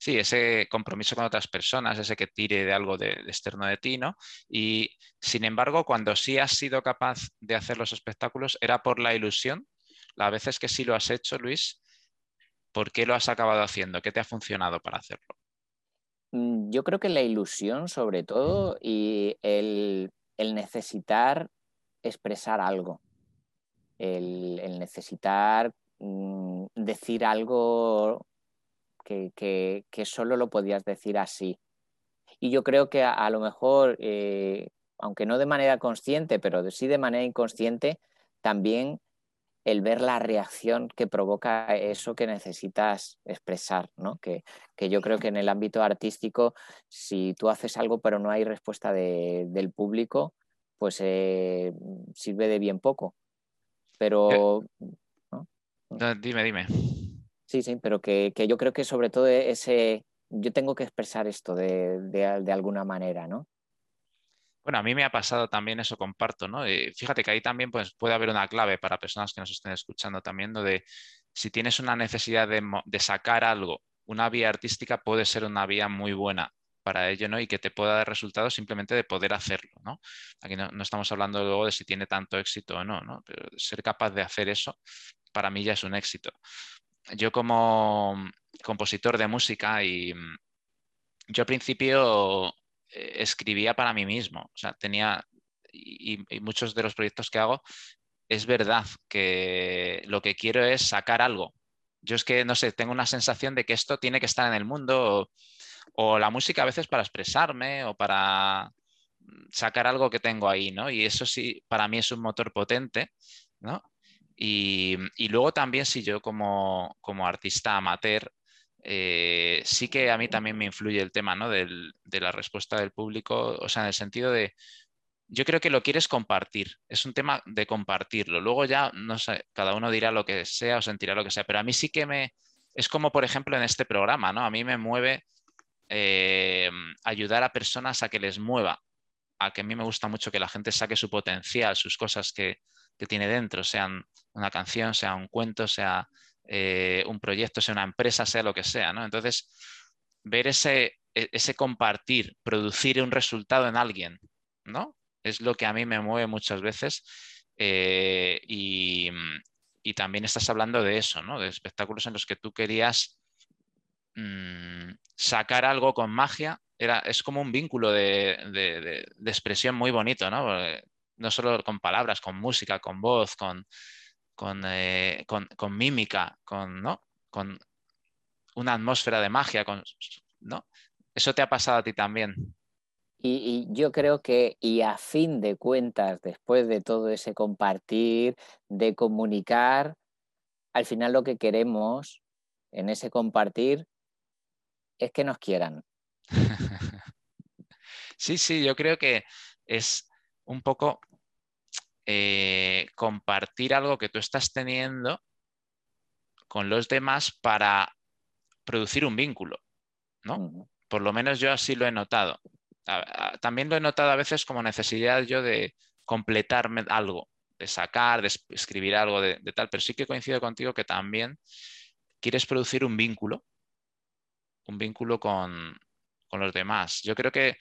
Sí, ese compromiso con otras personas, ese que tire de algo de, externo de ti, ¿no? Y sin embargo, cuando sí has sido capaz de hacer los espectáculos, ¿era por la ilusión? Las veces que sí lo has hecho, Luis, ¿por qué lo has acabado haciendo? ¿Qué te ha funcionado para hacerlo? Mm, yo creo que la ilusión, sobre todo, y el necesitar expresar algo, el, necesitar mm, decir algo que, solo lo podías decir así. Y yo creo que a, lo mejor, eh, aunque no de manera consciente, pero sí de manera inconsciente, también el ver la reacción que provoca eso que necesitas expresar, ¿no? que, yo creo que en el ámbito artístico, si tú haces algo pero no hay respuesta del público, pues eh, sirve de bien poco. Pero... Dime, dime. Sí, sí, pero que, yo creo que sobre todo ese... Yo tengo que expresar esto de, alguna manera, ¿no? Bueno, a mí me ha pasado también eso, comparto, ¿no? fíjate que ahí también pues, puede haber una clave para personas que nos estén escuchando también, de si tienes una necesidad de, de, sacar algo, una vía artística puede ser una vía muy buena para ello, ¿no? Y que te pueda dar resultados simplemente de poder hacerlo, ¿no? Aquí no, estamos hablando luego de si tiene tanto éxito o no, ¿no? Pero ser capaz de hacer eso, para mí ya es un éxito. Yo como compositor de música y yo al principio eh, escribía para mí mismo, o sea, tenía, y, muchos de los proyectos que hago, es verdad que lo que quiero es sacar algo. Yo es que, no sé, tengo una sensación de que esto tiene que estar en el mundo la música a veces para expresarme o para mm, sacar algo que tengo ahí, ¿no? Y eso sí, para mí es un motor potente, ¿no? Y, luego también si yo como, artista amateur, eh, sí que a mí también me influye el tema, ¿no? de la respuesta del público, o sea, en el sentido de, yo creo que lo quieres compartir, es un tema de compartirlo. Luego ya, no sé, cada uno dirá lo que sea o sentirá lo que sea, pero a mí sí que me, es como por ejemplo en este programa, ¿no? A mí me mueve eh, ayudar a personas a que les mueva, a que a mí me gusta mucho que la gente saque su potencial, sus cosas que, tiene dentro, sean una canción, sea un cuento, sea eh, un proyecto, sea una empresa, sea lo que sea. ¿no? Entonces, ver ese, e, ese compartir, producir un resultado en alguien, ¿no? Es lo que a mí me mueve muchas veces. Eh, y, y, también estás hablando de eso, ¿no? De espectáculos en los que tú querías Mm, sacar algo con magia era, es como un vínculo de, expresión muy bonito, ¿no? no solo con palabras, con música, con voz, con, con, eh, mímica, con, ¿no? con una atmósfera de magia, con, ¿no? Eso te ha pasado a ti también. Y, yo creo que, y a fin de cuentas, después de todo ese compartir, de comunicar, al final lo que queremos en ese compartir es que nos quieran. sí, sí, yo creo que es un poco eh, compartir algo que tú estás teniendo con los demás para producir un vínculo, ¿no? Por lo menos yo así lo he notado también lo he notado a veces como necesidad yo de completarme algo, de sacar, de escribir algo de, tal, pero sí que coincido contigo que también quieres producir un vínculo, un vínculo con, los demás. Yo creo que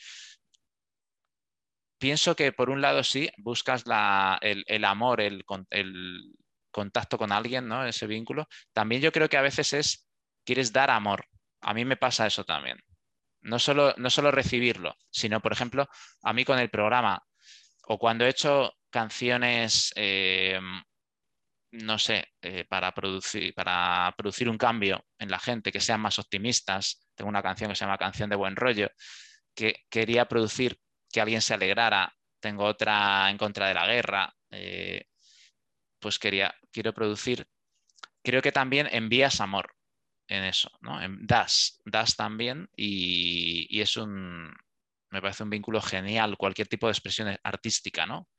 pienso que por un lado sí, buscas el, amor, el, el, contacto con alguien, ¿no? Ese vínculo. También yo creo que a veces es, quieres dar amor. A mí me pasa eso también no solo, no solo recibirlo, sino, por ejemplo, a mí con el programa o cuando he hecho canciones, eh, no sé, eh, para, producir, para producir un cambio en la gente, que sean más optimistas. Tengo una canción que se llama Canción de Buen Rollo, que quería producir que alguien se alegrara. Tengo otra en contra de la guerra. Eh, pues quería, quiero producir. Creo que también envías amor en eso, ¿no? En das, das también y, es un, me parece un vínculo genial, cualquier tipo de expresión artística, ¿no?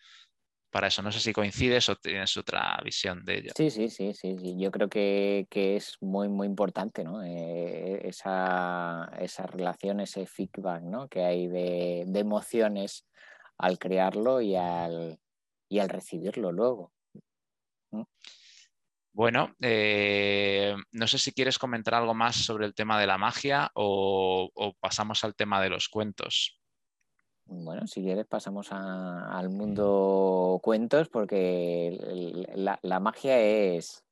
Para eso, no sé si coincides o tienes otra visión de ello. Sí, sí, sí, sí, yo creo que, es muy, muy importante, ¿no? Eh, esa, relación, ese feedback, ¿no? Que hay de, emociones al crearlo y al, y al recibirlo luego. Bueno, eh, no sé si quieres comentar algo más sobre el tema de la magia o, pasamos al tema de los cuentos. Bueno, si quieres pasamos al mundo cuentos porque la, magia es,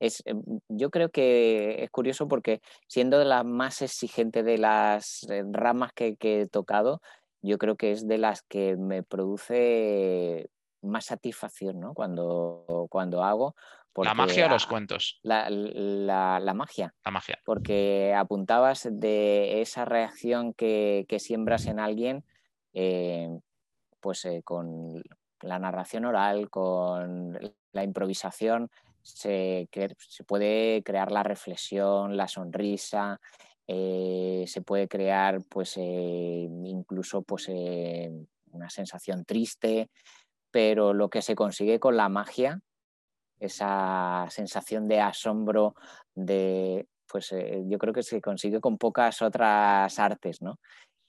es, em, yo creo que es curioso porque siendo de las más exigentes de las eh, ramas que, he tocado, yo creo que es de las que me produce más satisfacción ¿no? cuando, cuando hago, ¿La magia o los cuentos? La, magia. La magia. Porque apuntabas de esa reacción que, siembras en alguien, eh, pues eh, con la narración oral, con la improvisación, se, se puede crear la reflexión, la sonrisa, eh, se puede crear pues incluso pues, una sensación triste, pero lo que se consigue con la magia esa sensación de asombro, de, pues yo creo que se consigue con pocas otras artes, ¿no?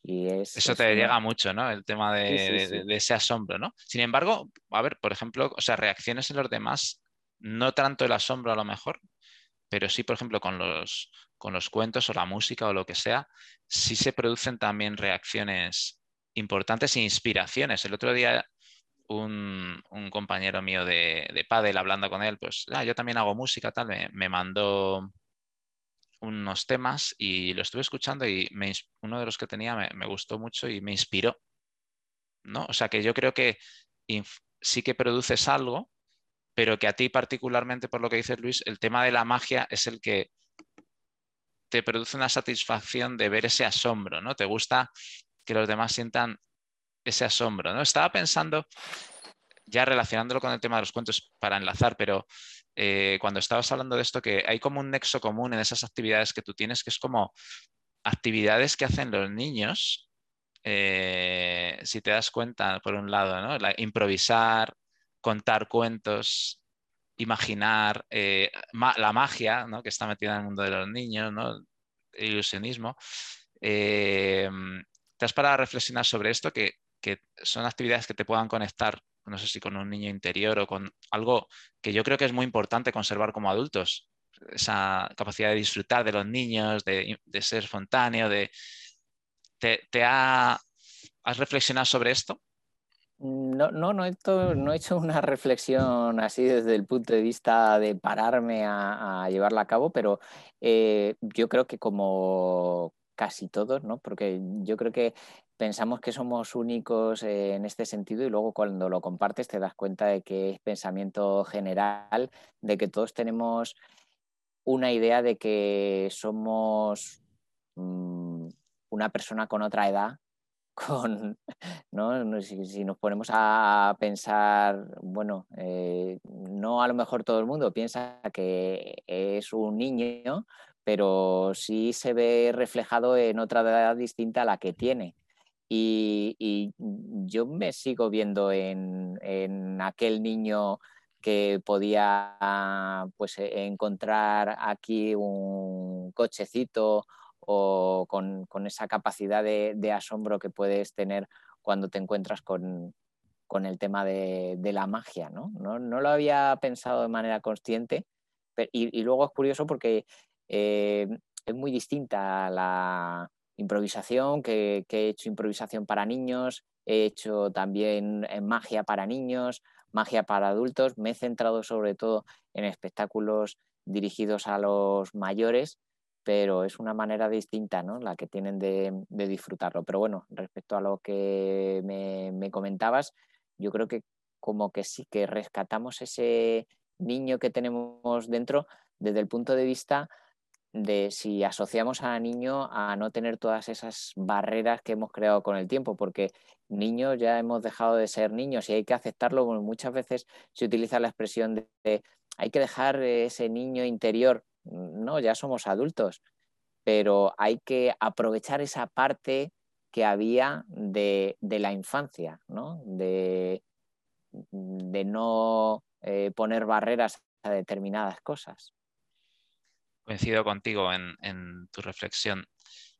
Y Eso te llega mucho, ¿no? El tema de, ese asombro, ¿no? Sin embargo, a ver, por ejemplo, o sea, reacciones en los demás, no tanto el asombro a lo mejor, pero sí, por ejemplo, con los, con los cuentos o la música o lo que sea, sí se producen también reacciones importantes e inspiraciones. El otro día un, compañero mío de, de pádel hablando con él, pues ah, yo también hago música, tal, me, mandó unos temas y lo estuve escuchando y uno de los que tenía me, gustó mucho y me inspiró. ¿no? O sea que yo creo que sí que produces algo, pero que a ti particularmente, por lo que dice Luis, el tema de la magia es el que te produce una satisfacción de ver ese asombro, ¿no? Te gusta que los demás sientan ese asombro. ¿no? Estaba pensando, ya relacionándolo con el tema de los cuentos para enlazar, pero eh, cuando estabas hablando de esto, que hay como un nexo común en esas actividades que tú tienes, que es como actividades que hacen los niños, eh, si te das cuenta, por un lado, improvisar, contar cuentos, imaginar, eh, la magia que está metida en el mundo de los niños, el ilusionismo. ¿Te has parado a reflexionar sobre esto? Que son actividades que te puedan conectar, no sé si con un niño interior o con algo que yo creo que es muy importante conservar como adultos, esa capacidad de disfrutar de los niños, de, ser espontáneo, de... ¿Te, ha, has reflexionado sobre esto? No, no, no he, hecho, no he, hecho, una reflexión así desde el punto de vista de pararme a, llevarla a cabo, pero eh, yo creo que como, casi todos, ¿no? Porque yo creo que pensamos que somos únicos en este sentido y luego cuando lo compartes te das cuenta de que es pensamiento general, de que todos tenemos una idea de que somos mm, una persona con otra edad, con, ¿no? Si, nos ponemos a pensar, bueno, eh, no a lo mejor todo el mundo piensa que es un niño, pero sí se ve reflejado en otra edad distinta a la que tiene. Y, yo me sigo viendo en, aquel niño que podía pues, e, encontrar aquí un cochecito o con, esa capacidad de, asombro que puedes tener cuando te encuentras con, el tema de, la magia. ¿no? ¿no? lo había pensado de manera consciente y, luego es curioso porque eh, es muy distinta la improvisación, que, he hecho improvisación para niños, he hecho también en magia para niños, magia para adultos, me he centrado sobre todo en espectáculos dirigidos a los mayores, pero es una manera distinta ¿no? la que tienen de, disfrutarlo. Pero bueno, respecto a lo que me, me comentabas, yo creo que como que sí que rescatamos ese niño que tenemos dentro desde el punto de vista de si asociamos a niño a no tener todas esas barreras que hemos creado con el tiempo, porque niños ya hemos dejado de ser niños y hay que aceptarlo. muchas veces se utiliza la expresión de, hay que dejar ese niño interior. No, ya somos adultos, pero hay que aprovechar esa parte que había de, la infancia, ¿no? De, de no eh, poner barreras a determinadas cosas coincido contigo en, tu reflexión.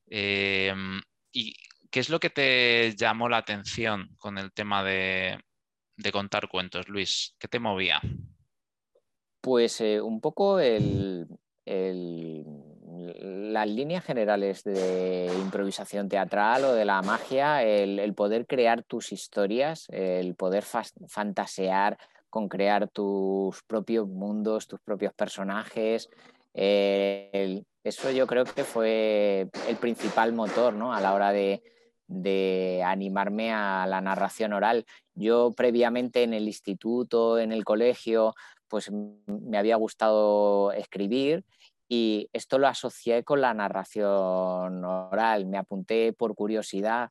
Em, ¿Y qué es lo que te llamó la atención con el tema de, contar cuentos, Luis? ¿Qué te movía? Pues eh, un poco las líneas generales de improvisación teatral o de la magia, el, poder crear tus historias, el poder fantasear con crear tus propios mundos, tus propios personajes, eso yo creo que fue el principal motor ¿no? a la hora de, animarme a la narración oral. Yo previamente en el instituto, en el colegio, pues me había gustado escribir y esto lo asocié con la narración oral. Me apunté por curiosidad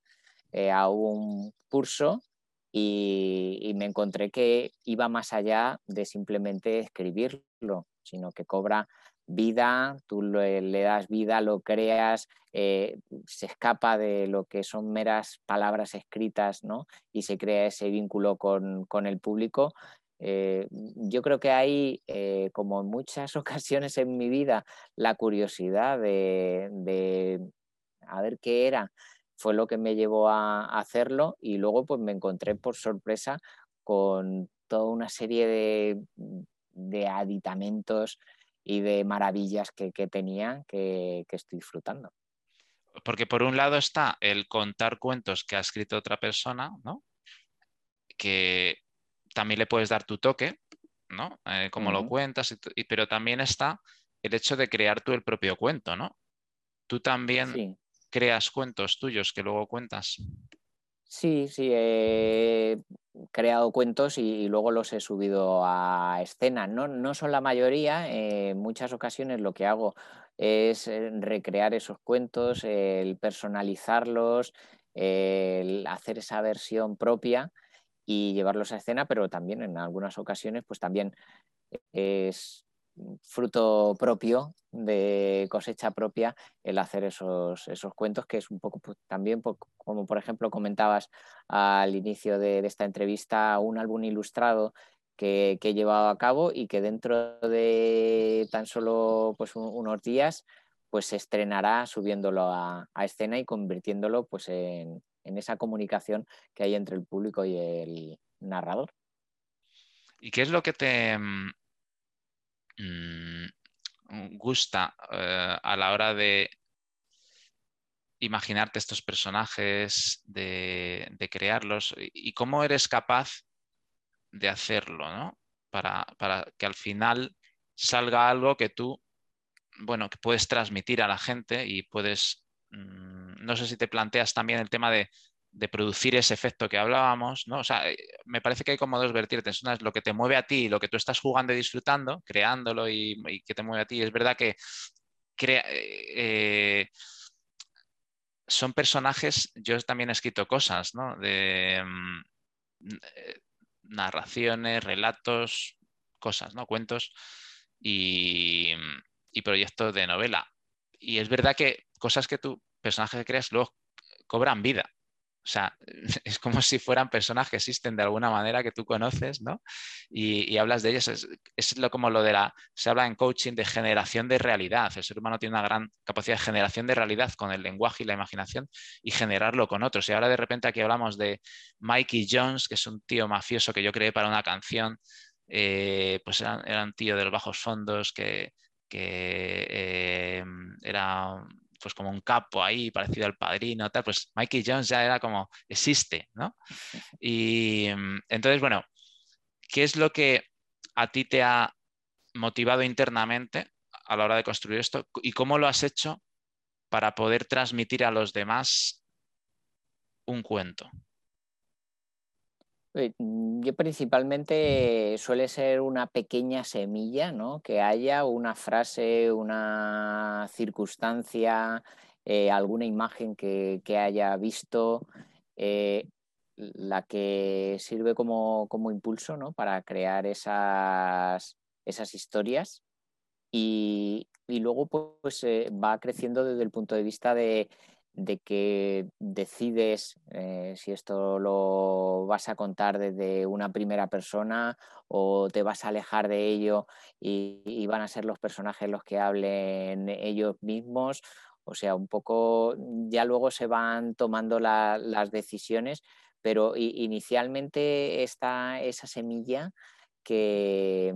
eh, a un curso y, y, me encontré que iba más allá de simplemente escribirlo, sino que cobra vida, tú le, das vida, lo creas, eh, se escapa de lo que son meras palabras escritas ¿no? y se crea ese vínculo con, el público. Eh, yo creo que hay, eh, como en muchas ocasiones en mi vida, la curiosidad de, a ver qué era, fue lo que me llevó a hacerlo y luego pues me encontré por sorpresa con toda una serie de, de aditamentos y de maravillas que, tenía que, estoy disfrutando. Porque por un lado está el contar cuentos que ha escrito otra persona, ¿no? Que también le puedes dar tu toque, ¿no? Eh, como lo cuentas, y, pero también está el hecho de crear tú el propio cuento, ¿no? Tú también creas cuentos tuyos que luego cuentas. Sí, sí, he creado cuentos y, luego los he subido a escena. No, son la mayoría, en muchas ocasiones lo que hago es eh, recrear esos cuentos, el personalizarlos, el hacer esa versión propia y llevarlos a escena, pero también en algunas ocasiones pues también es fruto propio, de cosecha propia, el hacer esos, esos cuentos, que es un poco pues, también, como por ejemplo comentabas al inicio de, esta entrevista, un álbum ilustrado que, he llevado a cabo y que dentro de tan solo pues, unos días pues se estrenará subiéndolo a, escena y convirtiéndolo pues, en, en esa comunicación que hay entre el público y el narrador. ¿Y qué es lo que te, mm, gusta eh, a la hora de imaginarte estos personajes, de, crearlos y cómo eres capaz de hacerlo, Para, que al final salga algo que tú, bueno, que puedes transmitir a la gente y puedes mm, no sé si te planteas también el tema de, producir ese efecto que hablábamos, ¿no? O sea, eh, me parece que hay como dos vertientes. Una es lo que te mueve a ti, lo que tú estás jugando y disfrutando, creándolo y, que te mueve a ti. Es verdad que crea, eh, son personajes, yo también he escrito cosas, ¿no? De mm, narraciones, relatos, cosas, ¿no? Cuentos y, y proyectos de novela. Y es verdad que cosas que tú, personajes creas, luego cobran vida. O sea, es como si fueran personas que existen de alguna manera que tú conoces, ¿no? Y, hablas de ellos. Es, lo, como lo de la. Se habla en coaching de generación de realidad. El ser humano tiene una gran capacidad de generación de realidad con el lenguaje y la imaginación y generarlo con otros. Y ahora de repente aquí hablamos de Mikey Jones, que es un tío mafioso que yo creé para una canción. Eh, pues era, un tío de los bajos fondos que, eh, era pues como un capo ahí, parecido al padrino, tal, pues Mikey Jones ya era como, existe, ¿no? Y mm, entonces, bueno, ¿qué es lo que a ti te ha motivado internamente a la hora de construir esto y cómo lo has hecho para poder transmitir a los demás un cuento? Eh, mm, yo principalmente suele ser una pequeña semilla, ¿no? Que haya una frase, una circunstancia, eh, alguna imagen que, haya visto, eh, la que sirve como, impulso, ¿no? Para crear esas, esas historias. Y, y luego pues va creciendo desde el punto de vista de de que decides eh, si esto lo vas a contar desde una primera persona o te vas a alejar de ello y, van a ser los personajes los que hablen ellos mismos. O sea, un poco ya luego se van tomando las decisiones, pero inicialmente está esa semilla que,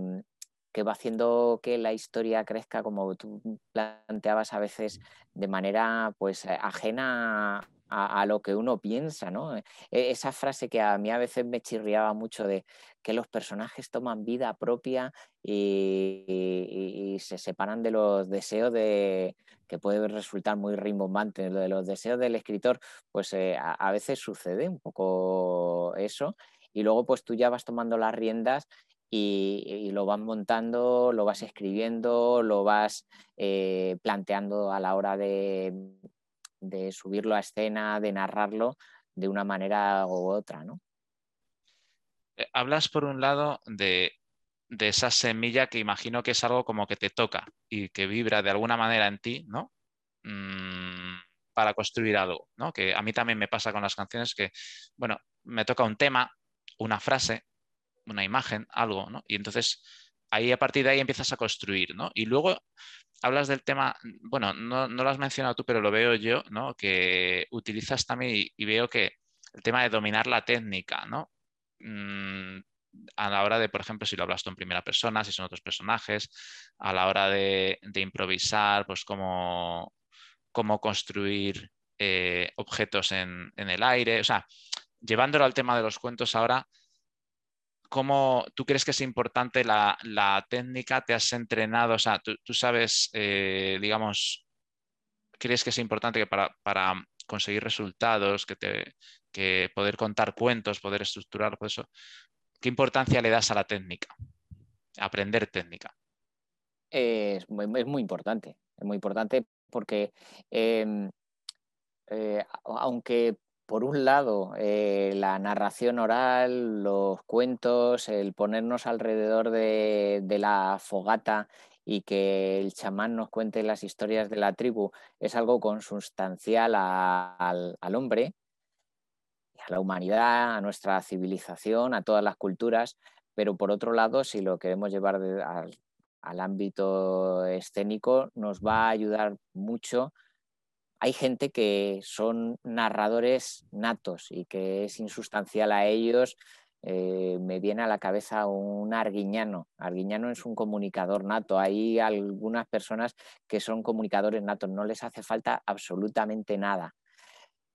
que va haciendo que la historia crezca, como tú planteabas a veces, de manera pues eh, ajena a, lo que uno piensa, ¿no? E, esa frase que a mí a veces me chirriaba mucho de que los personajes toman vida propia y, se separan de los deseos de que puede resultar muy rimbombante, de los deseos del escritor, pues eh, a, veces sucede un poco eso y luego pues tú ya vas tomando las riendas y, lo vas montando, lo vas escribiendo, lo vas eh, planteando a la hora de, subirlo a escena, de narrarlo de una manera u otra, ¿no? Eh, hablas por un lado de, esa semilla que imagino que es algo como que te toca y que vibra de alguna manera en ti, ¿no? Mm, para construir algo, ¿no? Que a mí también me pasa con las canciones que, bueno, me toca un tema, una frase, una imagen, algo, ¿no? Y entonces ahí a partir de ahí empiezas a construir, ¿no? Y luego hablas del tema, bueno, no, lo has mencionado tú, pero lo veo yo, ¿no? Que utilizas también y, veo que el tema de dominar la técnica, ¿no? Mm, a la hora de, por ejemplo, si lo hablas tú en primera persona, si son otros personajes, a la hora de, improvisar, pues cómo, cómo construir eh, objetos en, en, el aire, o sea, llevándolo al tema de los cuentos ahora, ¿cómo tú crees que es importante la, técnica? ¿Te has entrenado? O sea, tú, sabes, eh, digamos, ¿crees que es importante que para, conseguir resultados, que, poder contar cuentos, poder estructurar, por eso, ¿qué importancia le das a la técnica? Aprender técnica. Es muy, muy importante, es muy importante porque em, eh, aunque por un lado, eh, la narración oral, los cuentos, el ponernos alrededor de, la fogata y que el chamán nos cuente las historias de la tribu es algo consustancial al, hombre, a la humanidad, a nuestra civilización, a todas las culturas, pero por otro lado, si lo queremos llevar al ámbito escénico, nos va a ayudar mucho hay gente que son narradores natos y que es insustancial a ellos. Eh, me viene a la cabeza un arguiñano. Arguiñano es un comunicador nato. Hay algunas personas que son comunicadores natos, no les hace falta absolutamente nada.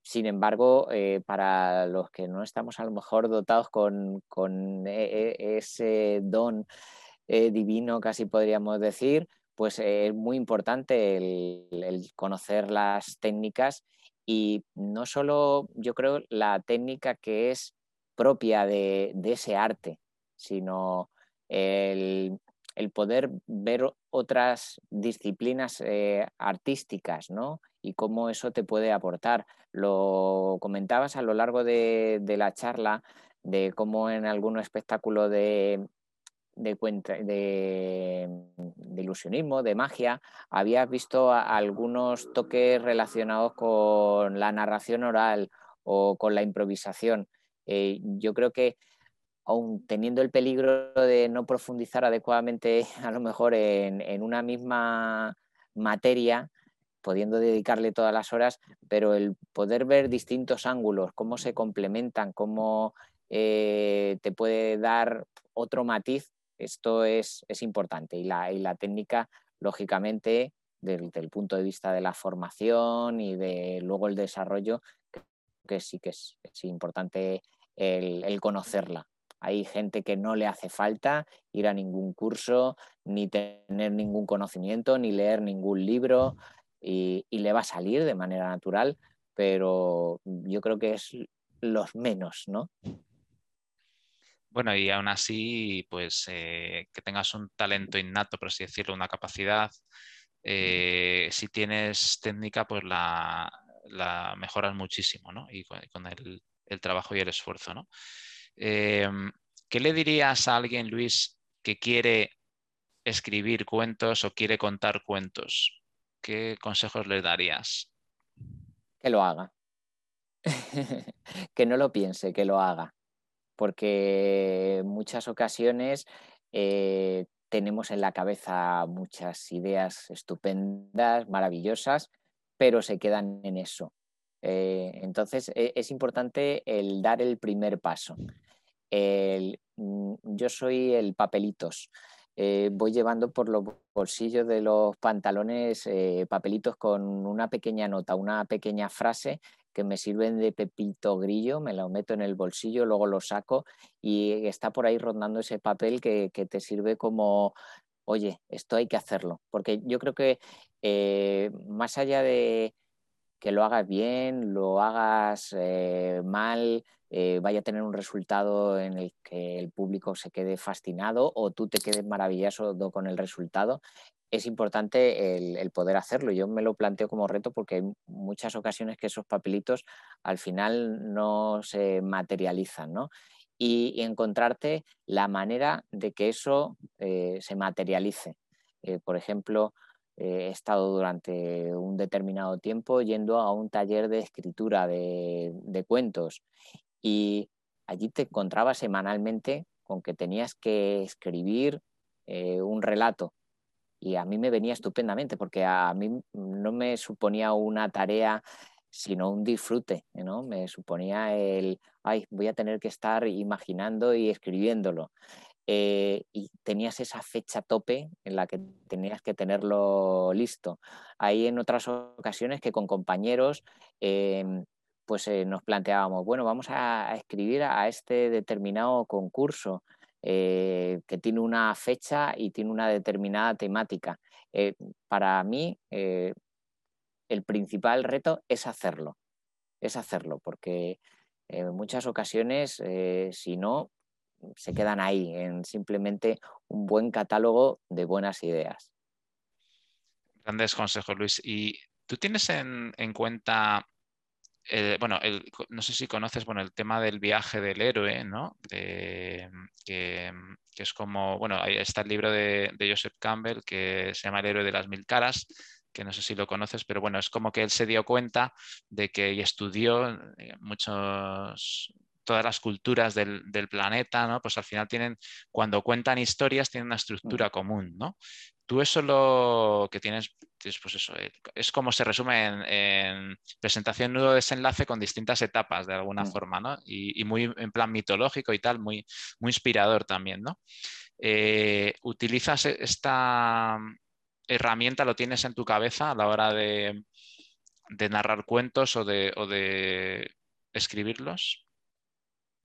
Sin embargo, eh, para los que no estamos a lo mejor dotados con, e, e, ese don eh, divino, casi podríamos decir, pues es muy importante el, conocer las técnicas y no solo yo creo la técnica que es propia de, ese arte, sino el, poder ver otras disciplinas eh, artísticas, ¿no? Y cómo eso te puede aportar. Lo comentabas a lo largo de la charla de cómo en algún espectáculo de, de, de, ilusionismo, de magia, habías visto algunos toques relacionados con la narración oral o con la improvisación. Eh, yo creo que aun teniendo el peligro de no profundizar adecuadamente a lo mejor en, una misma materia, pudiendo dedicarle todas las horas, pero el poder ver distintos ángulos, cómo se complementan, cómo eh, te puede dar otro matiz, esto es, importante. Y la, la, técnica, lógicamente, desde, el punto de vista de la formación y de luego el desarrollo, que sí que es, importante el, conocerla. Hay gente que no le hace falta ir a ningún curso, ni tener ningún conocimiento, ni leer ningún libro, y, y le va a salir de manera natural, pero yo creo que es los menos, ¿no? Bueno, y aún así, pues eh, que tengas un talento innato, por así decirlo, una capacidad, eh, si tienes técnica, pues la, mejoras muchísimo, ¿no? Y con, el, trabajo y el esfuerzo, ¿no? Em, ¿Qué le dirías a alguien, Luis, que quiere escribir cuentos o quiere contar cuentos? ¿Qué consejos le darías? Que lo haga. que no lo piense, que lo haga porque en muchas ocasiones eh, tenemos en la cabeza muchas ideas estupendas, maravillosas, pero se quedan en eso. Eh, entonces e, es importante el dar el primer paso. Mm, yo soy el papelitos. Eh, voy llevando por los bolsillos de los pantalones papelitos con una pequeña nota, una pequeña frase que me sirven de pepito grillo, me lo meto en el bolsillo, luego lo saco y está por ahí rondando ese papel que, te sirve como, oye, esto hay que hacerlo. Porque yo creo que eh, más allá de que lo hagas bien, lo hagas eh, mal, eh, vaya a tener un resultado en el que el público se quede fascinado o tú te quedes maravilloso con el resultado, es importante el, poder hacerlo. Yo me lo planteo como reto porque hay muchas ocasiones que esos papelitos al final no se materializan, ¿no? Y, encontrarte la manera de que eso eh, se materialice. Eh, por ejemplo, eh, he estado durante un determinado tiempo yendo a un taller de escritura de, de cuentos y allí te encontrabas semanalmente con que tenías que escribir un relato y a mí me venía estupendamente porque a mí no me suponía una tarea sino un disfrute, ¿no? Me suponía el, ay, voy a tener que estar imaginando y escribiéndolo. Eh, y tenías esa fecha tope en la que tenías que tenerlo listo. Hay en otras ocasiones que con compañeros em, pues eh, nos planteábamos, bueno, vamos a escribir a este determinado concurso eh, que tiene una fecha y tiene una determinada temática. Eh, para mí, eh, el principal reto es hacerlo, es hacerlo, porque en muchas ocasiones, si no, se quedan ahí en simplemente un buen catálogo de buenas ideas. Grandes consejos, Luis. ¿Y tú tienes en cuenta eh, bueno, no sé si conoces bueno, el tema del viaje del héroe, ¿no? que, es como, bueno, ahí está el libro de, Joseph Campbell que se llama El héroe de las mil caras, que no sé si lo conoces, pero bueno, es como que él se dio cuenta de que y estudió eh, muchos todas las culturas del, planeta, ¿no? Pues al final tienen, cuando cuentan historias, tienen una estructura común, ¿no? Tú eso lo que tienes, pues eso, eh, es como se resume en, presentación nudo desenlace con distintas etapas de alguna mm. forma, ¿no? Y, muy en plan mitológico y tal, muy, muy inspirador también, ¿no? Eh, ¿Utilizas e, esta herramienta, lo tienes en tu cabeza a la hora de, narrar cuentos o de, o de escribirlos?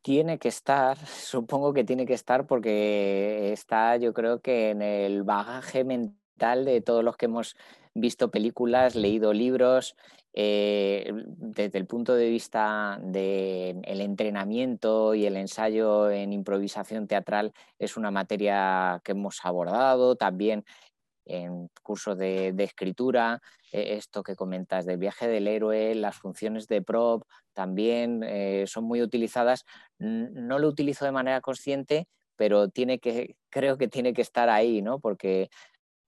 Tiene que estar, supongo que tiene que estar porque está yo creo que en el bagaje mental de todos los que hemos visto películas, leído libros, eh, desde el punto de vista del entrenamiento y el ensayo en improvisación teatral es una materia que hemos abordado también en cursos de, escritura, eh, esto que comentas del viaje del héroe, las funciones de prop también eh, son muy utilizadas. No lo utilizo de manera consciente, pero tiene que, creo que tiene que estar ahí, ¿no? Porque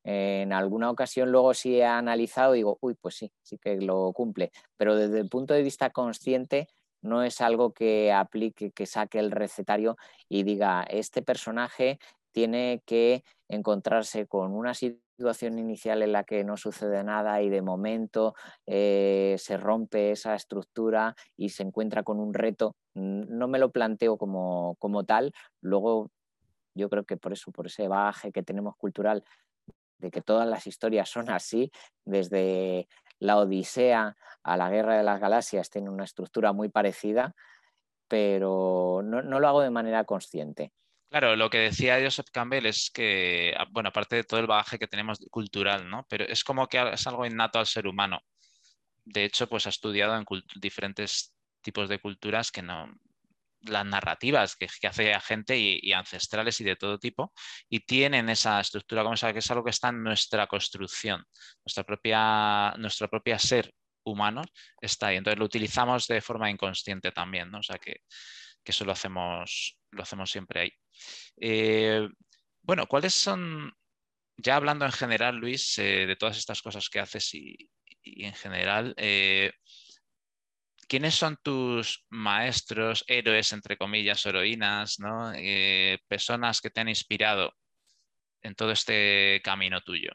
en alguna ocasión luego sí he analizado y digo, uy, pues sí, sí que lo cumple. Pero desde el punto de vista consciente no es algo que aplique, que saque el recetario y diga, este personaje tiene que encontrarse con una situación inicial en la que no sucede nada y de momento eh, se rompe esa estructura y se encuentra con un reto. No me lo planteo como, como tal. Luego yo creo que por eso, por ese bagaje que tenemos cultural, de que todas las historias son así, desde la Odisea a la Guerra de las Galaxias tiene una estructura muy parecida, pero no, lo hago de manera consciente. Claro, lo que decía Joseph Campbell es que, bueno, aparte de todo el bagaje que tenemos cultural, ¿no? Pero es como que es algo innato al ser humano. De hecho, pues ha estudiado en diferentes tipos de culturas que no, las narrativas que, hace a gente y, ancestrales y de todo tipo, y tienen esa estructura como esa, que es algo que está en nuestra construcción, nuestra propia, nuestro propio ser humano está ahí. Entonces lo utilizamos de forma inconsciente también, ¿no? O sea que, eso lo hacemos, lo hacemos siempre ahí. Eh, bueno, ¿cuáles son, ya hablando en general, Luis, eh, de todas estas cosas que haces y, en general, eh, ¿quiénes son tus maestros, héroes, entre comillas, heroínas, eh, personas que te han inspirado en todo este camino tuyo?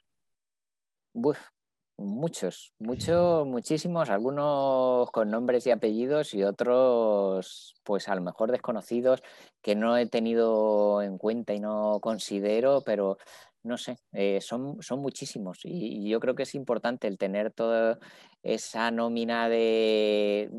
Muchos, muchos, muchísimos, algunos con nombres y apellidos y otros, pues a lo mejor desconocidos que no he tenido en cuenta y no considero, pero no sé, eh, son, son muchísimos y, yo creo que es importante el tener toda esa nómina de,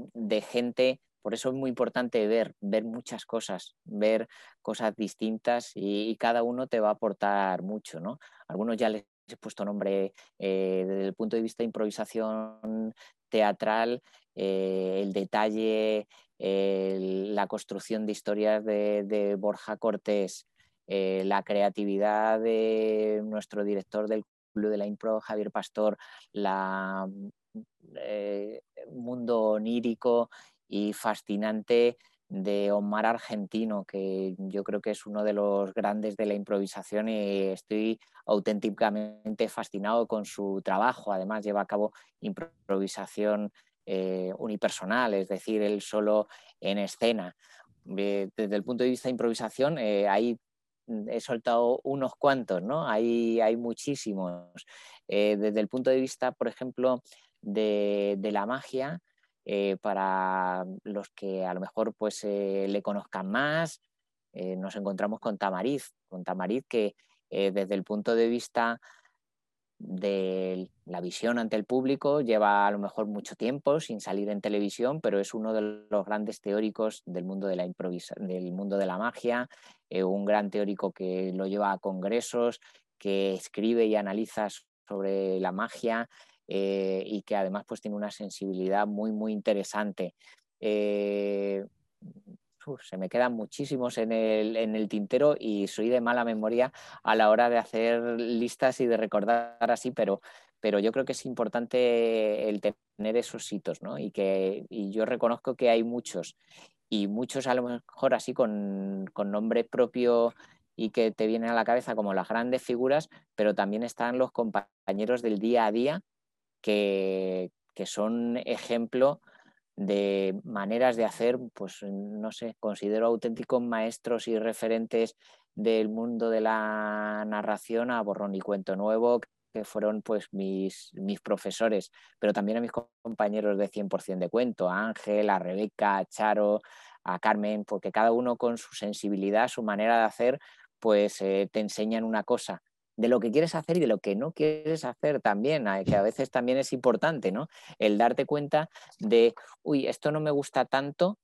gente. Por eso es muy importante ver, ver muchas cosas, ver cosas distintas y, cada uno te va a aportar mucho, ¿no? Algunos ya les he puesto nombre eh, desde el punto de vista de improvisación teatral, eh, el detalle, la construcción de historias de Borja Cortés, eh, la creatividad de nuestro director del Club de la Impro, Javier Pastor, la mundo onírico y fascinante de Omar Argentino, que yo creo que es uno de los grandes de la improvisación y estoy auténticamente fascinado con su trabajo. Además, lleva a cabo improvisación eh, unipersonal, es decir, él solo en escena. desde el punto de vista de improvisación, hay Mm, he soltado unos cuantos, ¿no? Hay, hay muchísimos. Eh, desde el punto de vista, por ejemplo, de, la magia, eh, para los que a lo mejor pues, eh, le conozcan más, nos encontramos con Tamariz, con Tamariz que desde el punto de vista de la visión ante el público, lleva a lo mejor mucho tiempo sin salir en televisión, pero es uno de los grandes teóricos del mundo de la del mundo de la magia, eh, un gran teórico que lo lleva a congresos, que escribe y analiza sobre la magia eh, y que además pues tiene una sensibilidad muy muy interesante. Eh, se me quedan muchísimos en el, en el, tintero y soy de mala memoria a la hora de hacer listas y de recordar así, pero, pero yo creo que es importante el tener esos hitos, ¿no? Y, que, y yo reconozco que hay muchos, y muchos a lo mejor así con, con nombre propio y que te vienen a la cabeza como las grandes figuras, pero también están los compañeros del día a día que, son ejemplo de maneras de hacer, pues no sé, considero auténticos maestros y referentes del mundo de la narración a Borrón y Cuento Nuevo, que fueron pues mis, mis profesores, pero también a mis compañeros de 100% de cuento, a Ángel, a Rebeca, a Charo, a Carmen, porque cada uno con su sensibilidad, su manera de hacer, pues eh, te enseñan una cosa de lo que quieres hacer y de lo que no quieres hacer también, que a veces también es importante, ¿no? El darte cuenta de, uy, esto no me gusta tanto,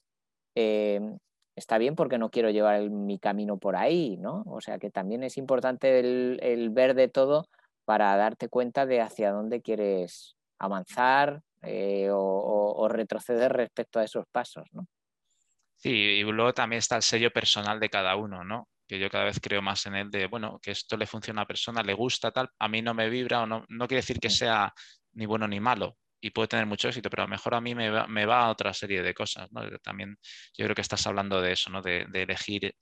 em, está bien porque no quiero llevar mi camino por ahí, ¿no? O sea que también es importante el, ver de todo para darte cuenta de hacia dónde quieres avanzar eh, o, retroceder respecto a esos pasos, ¿no? Sí, y luego también está el sello personal de cada uno, ¿no? Que yo cada vez creo más en él de, bueno, que esto le funciona a una persona, le gusta tal, a mí no me vibra o no, no quiere decir que sea ni bueno ni malo, y puede tener mucho éxito, pero a lo mejor a mí me va, a otra serie de cosas. ¿no? También yo creo que estás hablando de eso, ¿no? de, elegir,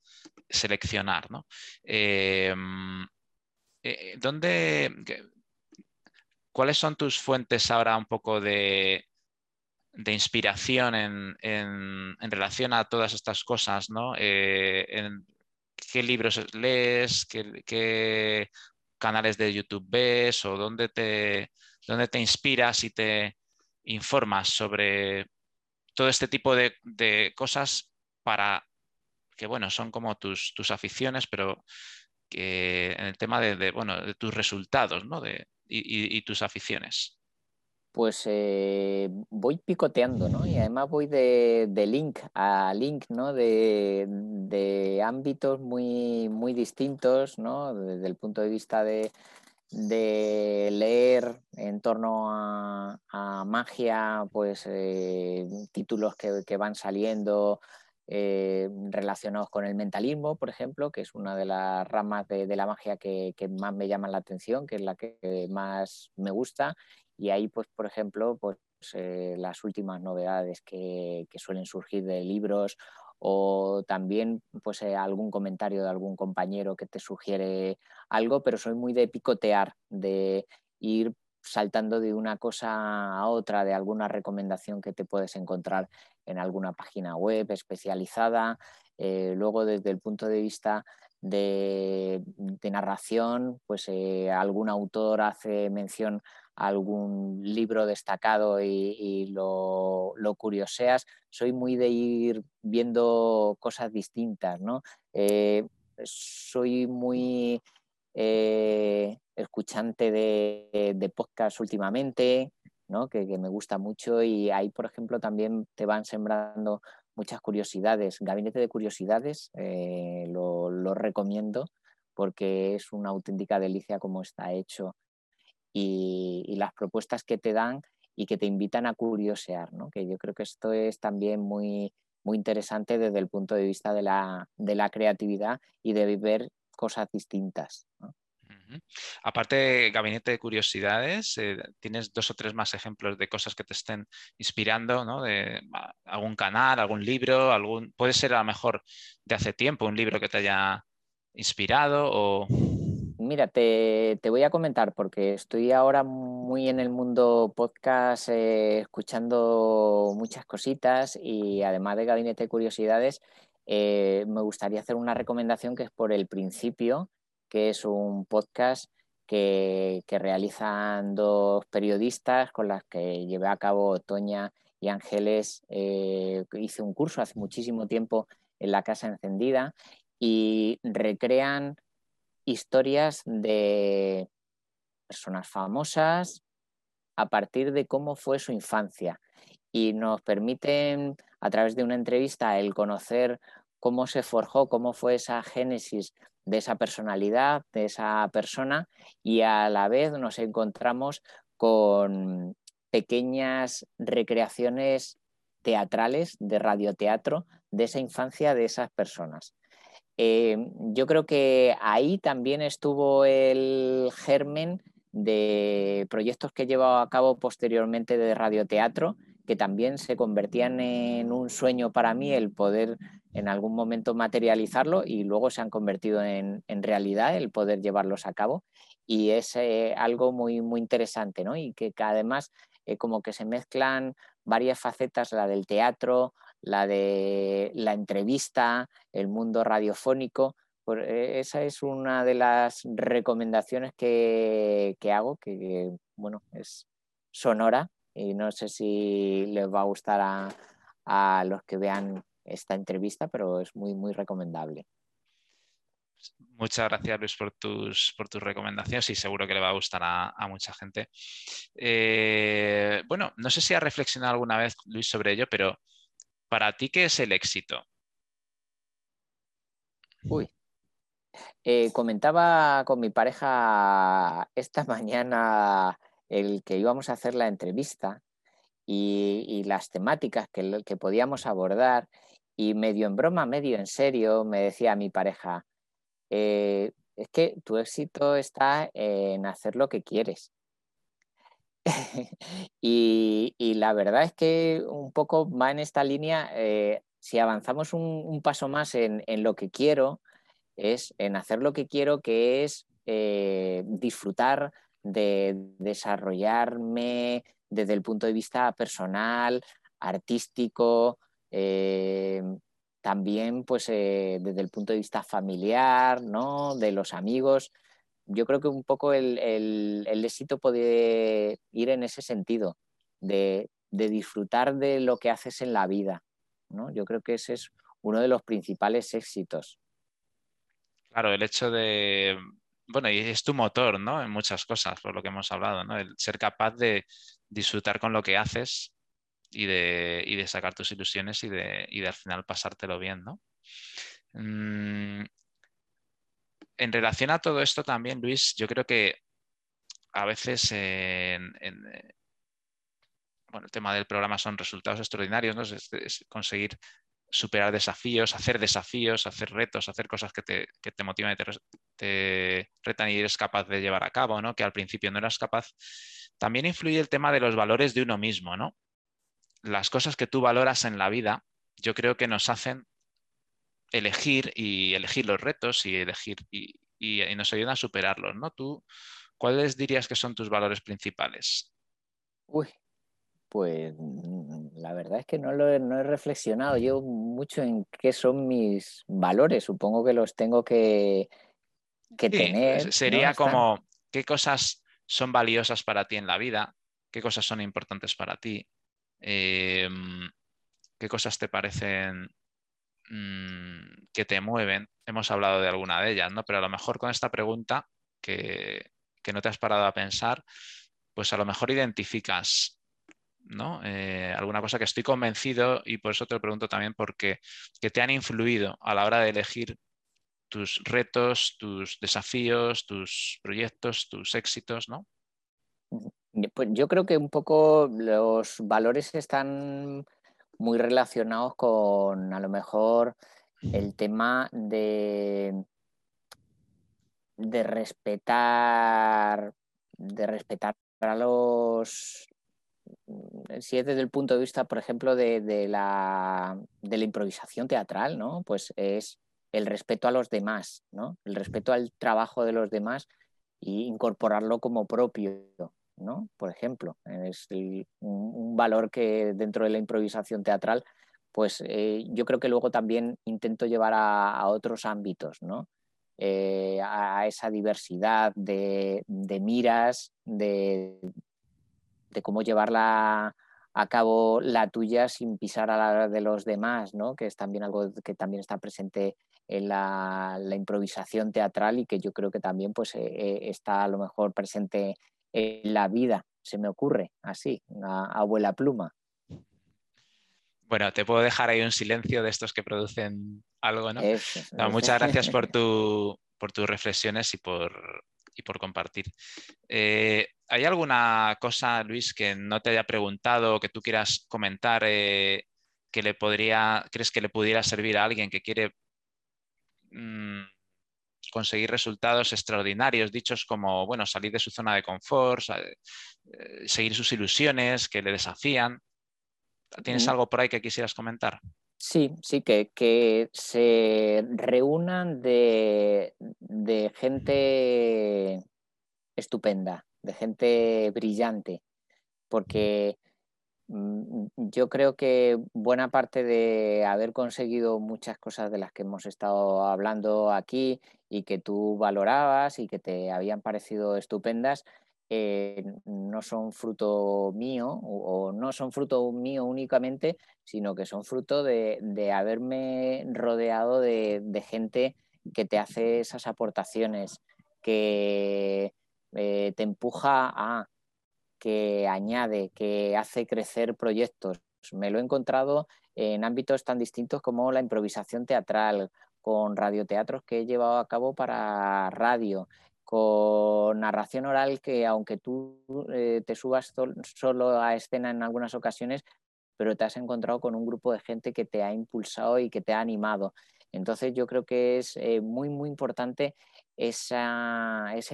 seleccionar. ¿no? Em, eh, ¿dónde, ¿Cuáles son tus fuentes ahora un poco de, de inspiración en, en, relación a todas estas cosas? ¿no? Eh, en, ¿Qué libros lees? ¿Qué, ¿Qué, canales de YouTube ves? ¿O dónde te, donde te inspiras y te informas sobre todo este tipo de, cosas para que, bueno, son como tus, aficiones, pero que en el tema de, bueno, de tus resultados ¿no? de, y, tus aficiones. Pues eh, voy picoteando, ¿no? Y además voy de, link a link, ¿no? De, ámbitos muy, muy distintos, ¿no? Desde el punto de vista de, de leer en torno a, magia, pues eh, títulos que, van saliendo eh, relacionados con el mentalismo, por ejemplo, que es una de las ramas de, la magia que, más me llama la atención, que es la que más me gusta. Y ahí, pues, por ejemplo, pues eh, las últimas novedades que, suelen surgir de libros o también pues eh, algún comentario de algún compañero que te sugiere algo, pero soy muy de picotear, de ir saltando de una cosa a otra, de alguna recomendación que te puedes encontrar en alguna página web especializada. Eh, luego, desde el punto de vista de, narración, pues algún autor hace mención algún libro destacado y, lo, curioseas. Soy muy de ir viendo cosas distintas, ¿no? Eh, soy muy eh, escuchante de, de podcast últimamente, ¿no? que, me gusta mucho y ahí, por ejemplo, también te van sembrando muchas curiosidades. Gabinete de Curiosidades eh, lo, lo recomiendo porque es una auténtica delicia como está hecho y, las propuestas que te dan y que te invitan a curiosear, ¿no? que yo creo que esto es también muy, muy interesante desde el punto de vista de la, de la creatividad y de ver cosas distintas. Aparte de Gabinete de Curiosidades, eh, ¿tienes dos o tres más ejemplos de cosas que te estén inspirando? ¿no? De algún canal, algún libro, algún. Puede ser a lo mejor de hace tiempo, un libro que te haya inspirado o. Mira, te, voy a comentar porque estoy ahora muy en el mundo podcast eh, escuchando muchas cositas y además de Gabinete de Curiosidades, eh, me gustaría hacer una recomendación que es por el principio, que es un podcast que, realizan dos periodistas con las que llevé a cabo Toña y Ángeles. Eh, hice un curso hace muchísimo tiempo en la Casa Encendida y recrean historias de personas famosas a partir de cómo fue su infancia y nos permiten a través de una entrevista el conocer cómo se forjó, cómo fue esa génesis de esa personalidad, de esa persona y a la vez nos encontramos con pequeñas recreaciones teatrales de radioteatro de esa infancia de esas personas. Eh, yo creo que ahí también estuvo el germen de proyectos que he llevado a cabo posteriormente de radioteatro, que también se convertían en un sueño para mí el poder en algún momento materializarlo y luego se han convertido en, realidad el poder llevarlos a cabo. Y es eh, algo muy, muy interesante, ¿no? Y que, además eh, como que se mezclan varias facetas, la del teatro, la de la entrevista, el mundo radiofónico. E, esa es una de las recomendaciones que, hago, que bueno, es sonora y no sé si les va a gustar a, a los que vean esta entrevista, pero es muy, muy recomendable. Muchas gracias, Luis, por tus, por tus recomendaciones y seguro que le va a gustar a, mucha gente. Eh, bueno, no sé si has reflexionado alguna vez, Luis, sobre ello, pero ¿Para ti qué es el éxito? Uy. Eh, comentaba con mi pareja esta mañana el que íbamos a hacer la entrevista y, las temáticas que, podíamos abordar y medio en broma, medio en serio, me decía mi pareja, eh, es que tu éxito está en hacer lo que quieres. Y, la verdad es que un poco va en esta línea, eh, si avanzamos un, paso más en, lo que quiero, es en hacer lo que quiero, que es eh, disfrutar de desarrollarme desde el punto de vista personal, artístico, eh, también pues desde el punto de vista familiar, ¿no? de los amigos yo creo que un poco el, éxito puede ir en ese sentido, de, disfrutar de lo que haces en la vida. ¿no? Yo creo que ese es uno de los principales éxitos. Claro, el hecho de, bueno, y es tu motor, ¿no? En muchas cosas, por lo que hemos hablado, ¿no? El ser capaz de disfrutar con lo que haces y de, sacar tus ilusiones y de, y de, al final pasártelo bien, ¿no? En relación a todo esto también, Luis, yo creo que a veces en, bueno, el tema del programa son resultados extraordinarios, ¿no? es, conseguir superar desafíos, hacer desafíos, hacer retos, hacer cosas que te, que te motivan y te, retan y eres capaz de llevar a cabo, ¿no? que al principio no eras capaz. También influye el tema de los valores de uno mismo. ¿no? Las cosas que tú valoras en la vida, yo creo que nos hacen elegir y elegir los retos y elegir y, nos ayuda a superarlos, ¿no? ¿Tú cuáles dirías que son tus valores principales? Uy, pues mm, la verdad es que no lo he, no he reflexionado yo mucho en qué son mis valores. Supongo que los tengo que, tener. Sería como qué cosas son valiosas para ti en la vida, qué cosas son importantes para ti, em, qué cosas te parecen Mm, que te mueven. Hemos hablado de alguna de ellas, ¿no? Pero a lo mejor con esta pregunta que, no te has parado a pensar, pues a lo mejor identificas ¿no? Eh, alguna cosa que estoy convencido y por eso te lo pregunto también porque que te han influido a la hora de elegir tus retos, tus desafíos, tus proyectos, tus éxitos, ¿no? Pues yo creo que un poco los valores están muy relacionados con a lo mejor el tema de, de respetar, de respetar a los si es desde el punto de vista, por ejemplo, de, la, de, la, improvisación teatral, ¿no? Pues es el respeto a los demás, ¿no? El respeto al trabajo de los demás e incorporarlo como propio, ¿no? Por ejemplo, es un, valor que dentro de la improvisación teatral, pues eh, yo creo que luego también intento llevar a, otros ámbitos, ¿no? Eh, a esa diversidad de, miras, de, cómo llevarla a cabo la tuya sin pisar a la de los demás, ¿no? que es también algo que también está presente en la, improvisación teatral y que yo creo que también pues, eh, está a lo mejor presente en la vida, se me ocurre, así, a, abuela pluma. Bueno, te puedo dejar ahí un silencio de estos que producen algo, ¿no? muchas gracias por, tu, por tus reflexiones y por, y por compartir. Eh, ¿Hay alguna cosa, Luis, que no te haya preguntado o que tú quieras comentar eh, que le podría, crees que le pudiera servir a alguien que quiere mm, conseguir resultados extraordinarios, dichos como, bueno, salir de su zona de confort, eh, seguir sus ilusiones que le desafían. ¿Tienes algo por ahí que quisieras comentar? Sí, sí, que, que se reúnan de, de, gente estupenda, de gente brillante, porque Mm, yo creo que buena parte de haber conseguido muchas cosas de las que hemos estado hablando aquí y que tú valorabas y que te habían parecido estupendas, eh, no son fruto mío o, no son fruto mío únicamente, sino que son fruto de, haberme rodeado de, gente que te hace esas aportaciones, que eh, te empuja a que añade, que hace crecer proyectos. Me lo he encontrado en ámbitos tan distintos como la improvisación teatral, con radioteatros que he llevado a cabo para radio, con narración oral que aunque tú eh, te subas solo a escena en algunas ocasiones, pero te has encontrado con un grupo de gente que te ha impulsado y que te ha animado. Entonces yo creo que es eh, muy, muy importante ese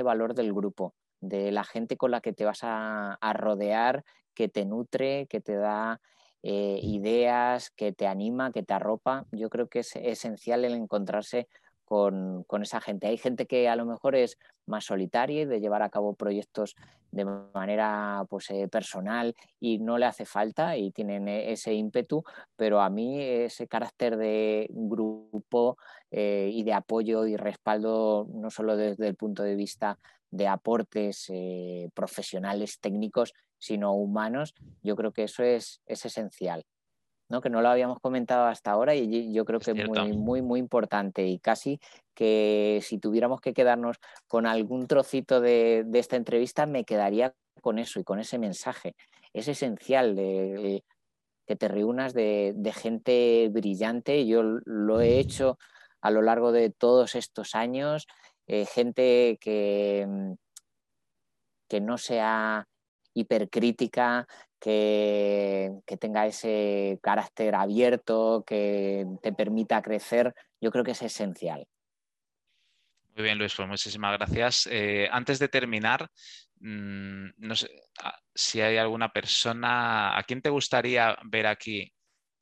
valor del grupo, de la gente con la que te vas a, rodear, que te nutre, que te da eh, ideas, que te anima, que te arropa. Yo creo que es esencial el encontrarse con, esa gente. Hay gente que a lo mejor es más solitaria y de llevar a cabo proyectos de manera pues, eh, personal y no le hace falta y tienen e, ese ímpetu, pero a mí ese carácter de grupo eh, y de apoyo y respaldo, no solo desde el punto de vista de aportes profesionales, técnicos, sino humanos, yo creo que eso es esencial. ¿no? que no lo habíamos comentado hasta ahora y yo creo que es muy, muy, muy importante y casi que si tuviéramos que quedarnos con algún trocito de, esta entrevista, me quedaría con eso y con ese mensaje. Es esencial de, que te reúnas de, gente brillante. Yo lo he hecho a lo largo de todos estos años, eh, gente que, que no sea hipercrítica, que, tenga ese carácter abierto, que te permita crecer, yo creo que es esencial. Muy bien, Luis, pues muchísimas gracias. Eh, antes de terminar, mm, no sé ah, si hay alguna persona, ¿a quién te gustaría ver aquí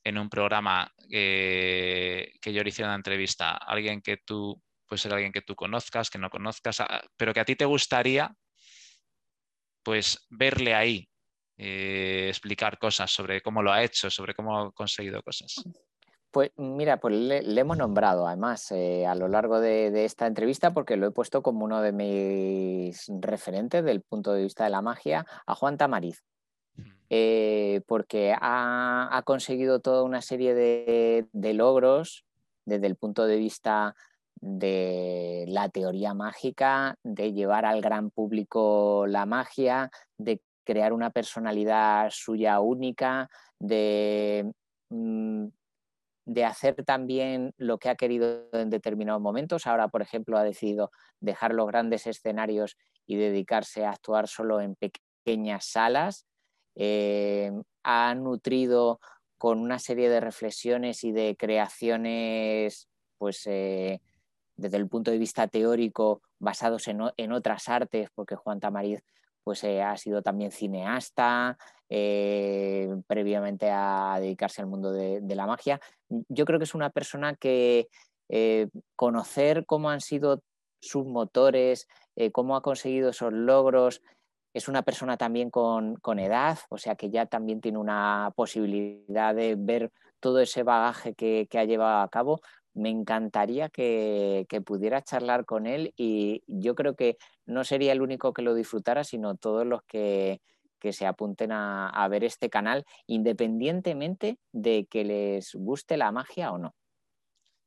en un programa que yo le hiciera una entrevista? Alguien que tú, puede ser alguien que tú conozcas, que no conozcas, ah, pero que a ti te gustaría pues verle ahí eh, explicar cosas sobre cómo lo ha hecho, sobre cómo ha conseguido cosas. Pues mira, pues le, hemos nombrado además eh, a lo largo de, esta entrevista porque lo he puesto como uno de mis referentes del punto de vista de la magia a Juan Tamariz. Eh, porque ha, conseguido toda una serie de, de, logros desde el punto de vista de la teoría mágica, de llevar al gran público la magia, de crear una personalidad suya única, de, mm, de hacer también lo que ha querido en determinados momentos. Ahora, por ejemplo, ha decidido dejar los grandes escenarios y dedicarse a actuar solo en pequeñas salas. Eh, ha nutrido con una serie de reflexiones y de creaciones, pues eh, desde el punto de vista teórico, basados en, en otras artes, porque Juan Tamariz pues eh, ha sido también cineasta, eh, previamente a dedicarse al mundo de, la magia. Yo creo que es una persona que eh, conocer cómo han sido sus motores, cómo ha conseguido esos logros, es una persona también con, edad, o sea que ya también tiene una posibilidad de ver todo ese bagaje que ha llevado a cabo, me encantaría que, pudiera charlar con él y yo creo que no sería el único que lo disfrutara, sino todos los que, se apunten a, ver este canal, independientemente de que les guste la magia o no.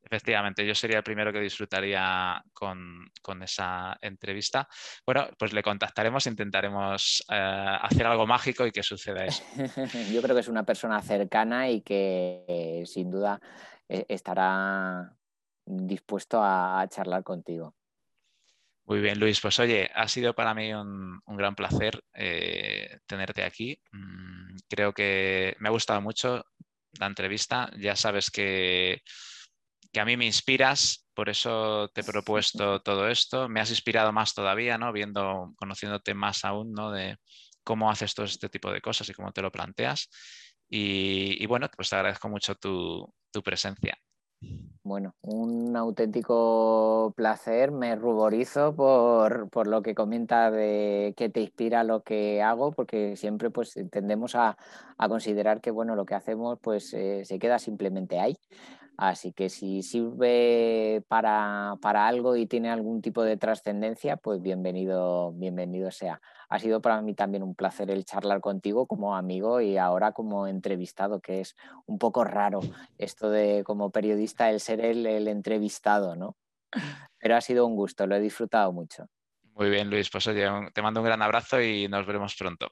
Efectivamente, yo sería el primero que disfrutaría con, esa entrevista. Bueno, pues le contactaremos, intentaremos eh, hacer algo mágico y que suceda eso. yo creo que es una persona cercana y que sin duda estará dispuesto a, charlar contigo. Muy bien, Luis. Pues oye, ha sido para mí un, gran placer eh, tenerte aquí. Mm, creo que me ha gustado mucho la entrevista. Ya sabes que, que, a mí me inspiras, por eso te he propuesto todo esto. Me has inspirado más todavía, ¿no? Viendo, conociéndote más aún, ¿no? De cómo haces todo este tipo de cosas y cómo te lo planteas. Y, y bueno, pues te agradezco mucho tu, presencia. Bueno, un auténtico placer. Me ruborizo por, lo que comenta de que te inspira lo que hago, porque siempre pues tendemos a, considerar que bueno, lo que hacemos pues eh, se queda simplemente ahí. Así que si sirve para, para algo y tiene algún tipo de trascendencia, pues bienvenido, bienvenido sea ha sido para mí también un placer el charlar contigo como amigo y ahora como entrevistado, que es un poco raro esto de como periodista el ser el, entrevistado, ¿no? Pero ha sido un gusto, lo he disfrutado mucho. Muy bien, Luis. Pues oye, te mando un gran abrazo y nos veremos pronto.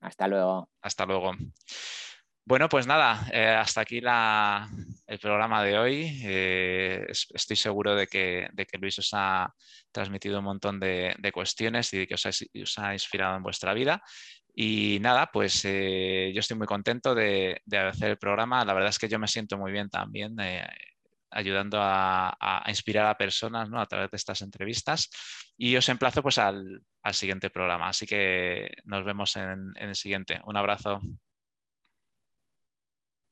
Hasta luego. Hasta luego. Bueno, pues nada, eh, hasta aquí el programa de hoy. Eh, estoy seguro de que, Luis os ha transmitido un montón de, cuestiones y de que os ha, inspirado en vuestra vida. Y nada, pues eh, yo estoy muy contento de, hacer el programa. La verdad es que yo me siento muy bien también ayudando a, inspirar a personas a través de estas entrevistas. Y os emplazo pues al, siguiente programa. Así que nos vemos en el siguiente. Un abrazo.